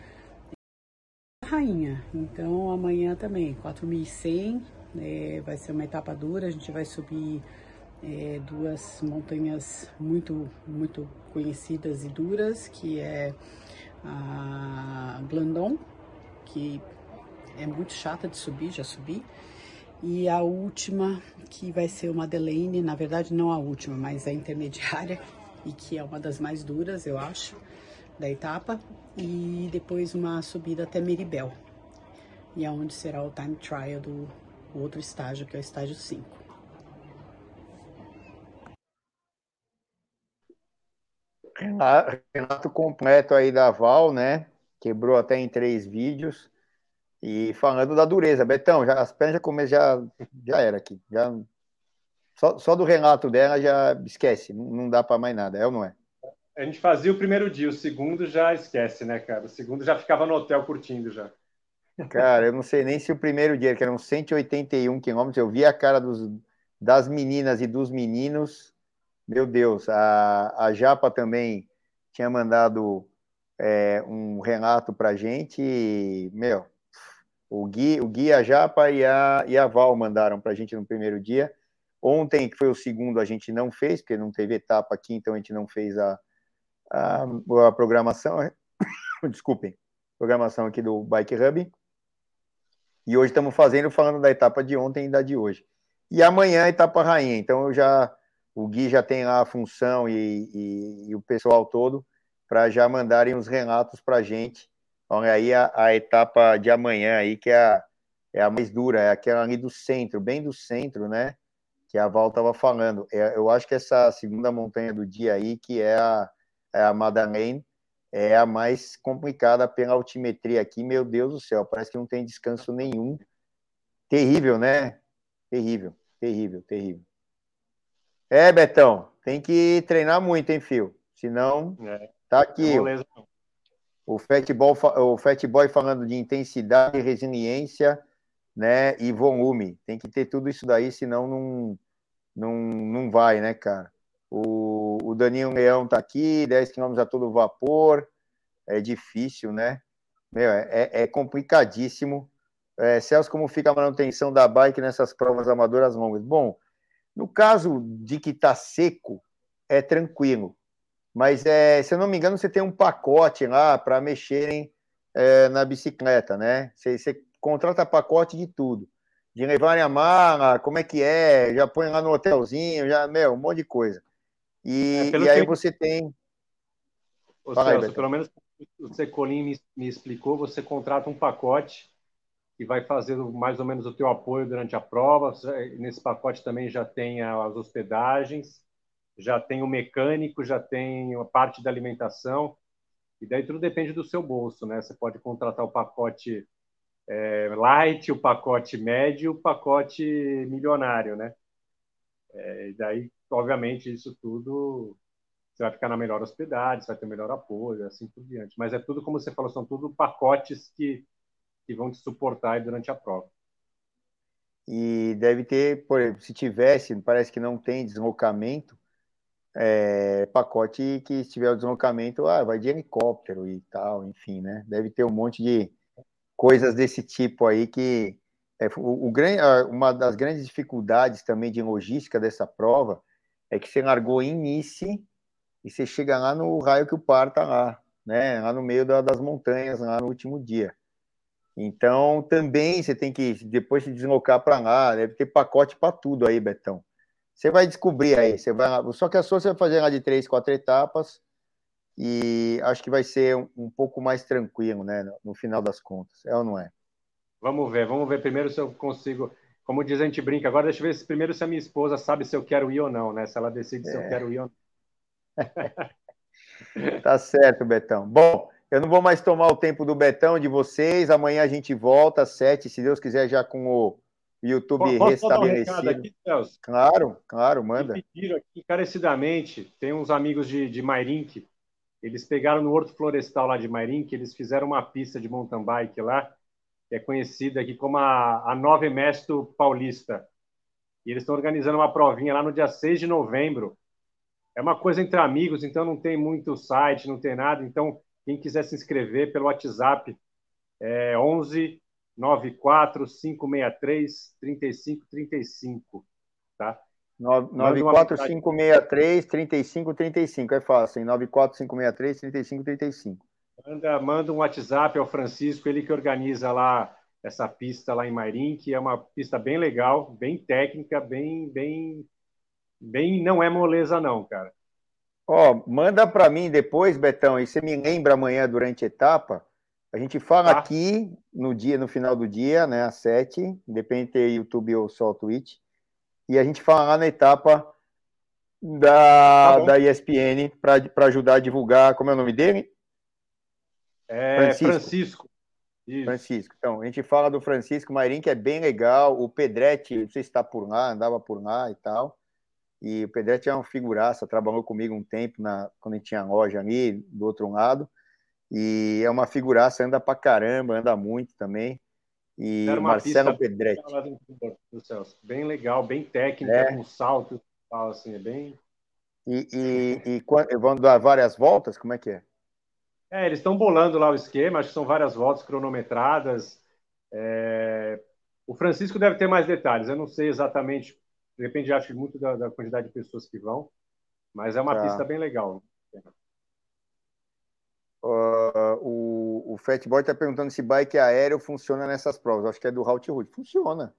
rainha, então amanhã também, 4.100, é, vai ser uma etapa dura, a gente vai subir é, duas montanhas muito, muito conhecidas e duras, que é a Glandon, que é muito chata de subir, já subi, e a última, que vai ser o Madeleine, na verdade não a última, mas a intermediária, e que é uma das mais duras, eu acho, da etapa, e depois uma subida até Meribel, e é onde será o time trial do outro estágio, que é o estágio 5. Renato completo aí da Val, né? Quebrou até em três vídeos. E falando da dureza, Betão, já, as pernas já come, já, já era aqui. Já, só, só do Renato dela já esquece, não dá para mais nada, é ou não é? A gente fazia o primeiro dia, o segundo já esquece, né, cara? O segundo já ficava no hotel curtindo já. Cara, eu não sei nem se o primeiro dia, que eram 181 quilômetros, eu vi a cara dos, das meninas e dos meninos meu Deus, a, a Japa também tinha mandado é, um relato para a gente, e, meu, o Gui, o Gui, a Japa e a, e a Val mandaram para a gente no primeiro dia. Ontem, que foi o segundo, a gente não fez, porque não teve etapa aqui, então a gente não fez a, a, a programação. [COUGHS] Desculpem, programação aqui do Bike Hub. E hoje estamos fazendo, falando da etapa de ontem e da de hoje. E amanhã a etapa rainha. Então eu já, o Gui já tem lá a função e, e, e o pessoal todo para já mandarem os relatos para a gente. Olha aí a, a, etapa de amanhã aí, que é a, é a mais dura, é aquela ali do centro, bem do centro, né? Que a Val estava falando. É, eu acho que essa segunda montanha do dia aí, que é a, é a Madeleine, é a mais complicada pela altimetria aqui. Meu Deus do céu, parece que não tem descanso nenhum. Terrível, né? Terrível, terrível, terrível. É, Betão, tem que treinar muito, hein, Fio? Senão, é, tá aqui. o Fatboy, o Fatboy falando de intensidade, resiliência, né, e volume. Tem que ter tudo isso daí, senão não, não, não vai, né, cara? O, o Daninho Leão tá aqui, 10 km a todo vapor. É difícil, né? Meu, é, é complicadíssimo. É, Celso, como fica a manutenção da bike nessas provas amadoras longas? Bom, no caso de que tá seco, é tranquilo. Mas, é, se eu não me engano, você tem um pacote lá para mexerem é, na bicicleta, né? Você, você contrata pacote de tudo. De levarem a mala, como é que é, já põe lá no hotelzinho, já, meu, um monte de coisa. E, é, e aí que... você tem. Ô, Celso, aí, pelo menos o Secolim me, me explicou, você contrata um pacote que vai fazer mais ou menos o teu apoio durante a prova. Nesse pacote também já tem as hospedagens, já tem o mecânico, já tem a parte da alimentação. E daí tudo depende do seu bolso, né? Você pode contratar o pacote é, light, o pacote médio, o pacote milionário, né? É, e daí obviamente, isso tudo você vai ficar na melhor hospedagem, você vai ter melhor apoio, assim por diante. Mas é tudo, como você falou, são tudo pacotes que, que vão te suportar durante a prova. E deve ter, por exemplo, se tivesse, parece que não tem deslocamento, é, pacote que se tiver o deslocamento, ah, vai de helicóptero e tal, enfim, né? Deve ter um monte de coisas desse tipo aí que é, o, o, uma das grandes dificuldades também de logística dessa prova é que você largou em Nice e você chega lá no raio que o par tá lá, né? Lá no meio da, das montanhas, lá no último dia. Então, também você tem que depois se deslocar para lá, deve ter pacote para tudo aí, Betão. Você vai descobrir aí, você vai só que a sua você vai fazer lá de três, quatro etapas e acho que vai ser um, um pouco mais tranquilo, né, no, no final das contas. É ou não é? Vamos ver, vamos ver primeiro se eu consigo como diz, a gente brinca. Agora deixa eu ver se, primeiro se a minha esposa sabe se eu quero ir ou não, né? Se ela decide é. se eu é. quero ir ou não. [LAUGHS] tá certo, Betão. Bom, eu não vou mais tomar o tempo do Betão de vocês. Amanhã a gente volta às sete, se Deus quiser, já com o YouTube Posso restabelecido. Um aqui, Celso? Claro, claro, manda. Me pediram aqui encarecidamente, tem uns amigos de, de Mairink, eles pegaram no Horto Florestal lá de Mairink, eles fizeram uma pista de mountain bike lá, que é conhecida aqui como a, a Nove Mesto Paulista. E eles estão organizando uma provinha lá no dia 6 de novembro. É uma coisa entre amigos, então não tem muito site, não tem nada. Então, quem quiser se inscrever pelo WhatsApp, é 11 94 563 3535, tá? 94563 3535, é fácil, hein? 94563 3535. Manda, manda um WhatsApp ao Francisco, ele que organiza lá essa pista lá em Mairim, que é uma pista bem legal, bem técnica, bem, bem, bem, não é moleza não, cara. Ó, oh, manda para mim depois, Betão, e você me lembra amanhã durante a etapa. A gente fala tá. aqui no dia, no final do dia, né, às sete, independente de YouTube ou só Twitch, e a gente fala lá na etapa da, tá da ESPN para ajudar a divulgar, como é o nome dele? É Francisco. Francisco. Francisco. Então, a gente fala do Francisco Mairim, que é bem legal. O Pedretti, não sei se está por lá, andava por lá e tal. E o Pedretti é uma figuraça, trabalhou comigo um tempo na, quando a gente tinha loja ali, do outro lado. E é uma figuraça, anda pra caramba, anda muito também. E Marcelo Pedretti. Bem legal, bem técnica, é. com salto, assim, é bem. E, e, e vão dar várias voltas? Como é que é? É, eles estão bolando lá o esquema, acho que são várias voltas cronometradas. É... O Francisco deve ter mais detalhes, eu não sei exatamente, depende, acho muito da, da quantidade de pessoas que vão, mas é uma tá. pista bem legal. Uh, o, o Fatboy está perguntando se bike aéreo funciona nessas provas. Acho que é do Route. Funciona.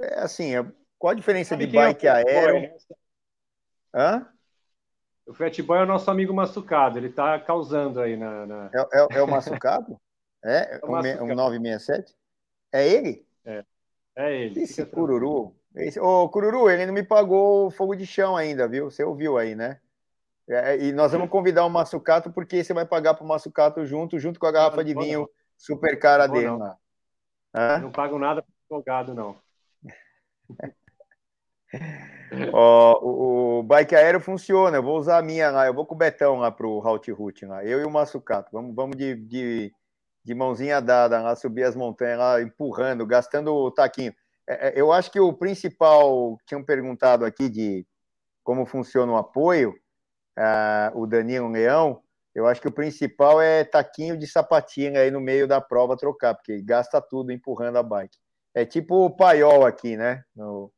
É assim, é, qual a diferença Sabe de bike é aéreo? Hã? O Fatboy é o nosso amigo maçucado, ele está causando aí na. na... É, é, é, o maçucado? [LAUGHS] É? é o um, um 967? É ele? É. É ele. Esse cururu. Esse, ô, cururu, ele não me pagou fogo de chão ainda, viu? Você ouviu aí, né? É, e nós vamos convidar o Massucato porque você vai pagar para o Massucato junto, junto com a garrafa não, de vinho não. super cara não dele. Não. não pago nada por gado, não. [LAUGHS] Ó, o, o, bike aéreo funciona, eu vou usar a minha lá, eu vou com o Betão lá pro Route Route lá, eu e o Massucato, vamos, vamos de, de, de, mãozinha dada lá, subir as montanhas lá, empurrando, gastando o taquinho. É, é, eu acho que o principal, tinham perguntado aqui de como funciona o apoio, uh, o Danilo Leão, eu acho que o principal é taquinho de sapatinho aí no meio da prova trocar, porque gasta tudo empurrando a bike. É tipo o paiol aqui, né? No,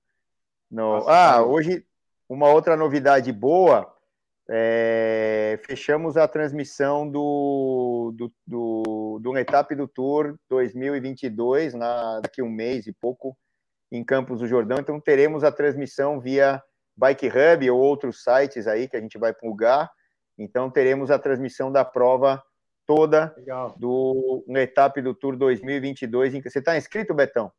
no... Nossa, ah, hoje uma outra novidade boa. É... fechamos a transmissão do, do, do, do Etap do Tour 2022, na, daqui a um mês e pouco, em Campos do Jordão. Então teremos a transmissão via Bike Hub ou outros sites aí que a gente vai plugar. Então teremos a transmissão da prova toda Legal. do no etapa do Tour 2022. Você está inscrito, Betão?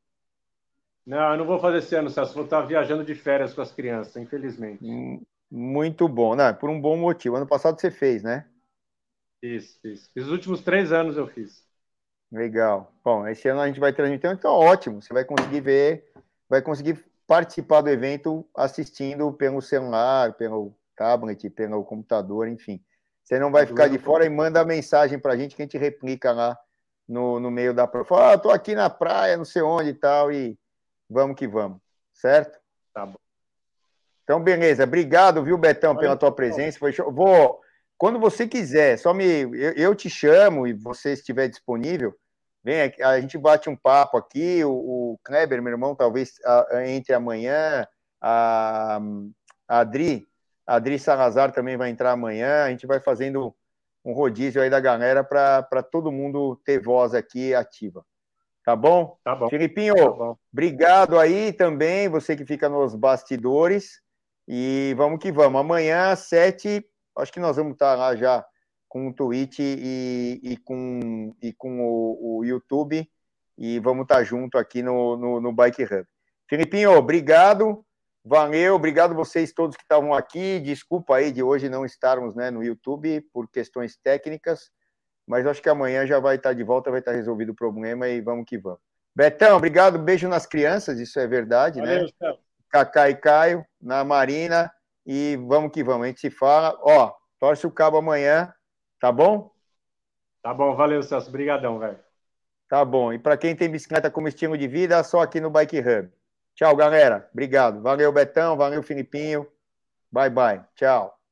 Não, eu não vou fazer esse ano, Celso. Vou estar viajando de férias com as crianças, infelizmente. Hum, muito bom, né? Por um bom motivo. Ano passado você fez, né? Fiz. Fiz os últimos três anos eu fiz. Legal. Bom, esse ano a gente vai transmitir, então ótimo. Você vai conseguir ver, vai conseguir participar do evento assistindo pelo celular, pelo tablet, pelo computador, enfim. Você não vai ficar de fora e manda mensagem para a gente que a gente replica lá no, no meio da prova. Fala, ah, tô aqui na praia, não sei onde e tal, e vamos que vamos, certo? Tá bom. Então, beleza. Obrigado, viu, Betão, pela tua presença. Foi show. Vou, quando você quiser, só me. Eu, eu te chamo e você estiver disponível, vem aqui, a gente bate um papo aqui. O, o Kleber, meu irmão, talvez a, entre amanhã. A, a Adri, a Adri Salazar também vai entrar amanhã. A gente vai fazendo um rodízio aí da galera para todo mundo ter voz aqui ativa. Tá bom? Tá bom. Filipinho, tá bom. obrigado aí também, você que fica nos bastidores. E vamos que vamos. Amanhã, às sete, acho que nós vamos estar lá já com o Twitch e, e com, e com o, o, YouTube. E vamos estar junto aqui no, no, no Bike Hub. Filipinho, obrigado. Valeu, obrigado vocês todos que estavam aqui. Desculpa aí de hoje não estarmos né, no YouTube por questões técnicas. Mas acho que amanhã já vai estar de volta, vai estar resolvido o problema e vamos que vamos. Betão, obrigado, beijo nas crianças, isso é verdade, né? Valeu, né? Cacá e Caio, na Marina, e vamos que vamos, a gente se fala. Ó, torce o cabo amanhã, tá bom? Tá bom, valeu, Celso, brigadão, velho. Tá bom, e para quem tem bicicleta como estilo de vida, só aqui no Bike Hub. Tchau, galera, obrigado. Valeu, Betão, valeu, Filipinho. Bye, bye, tchau.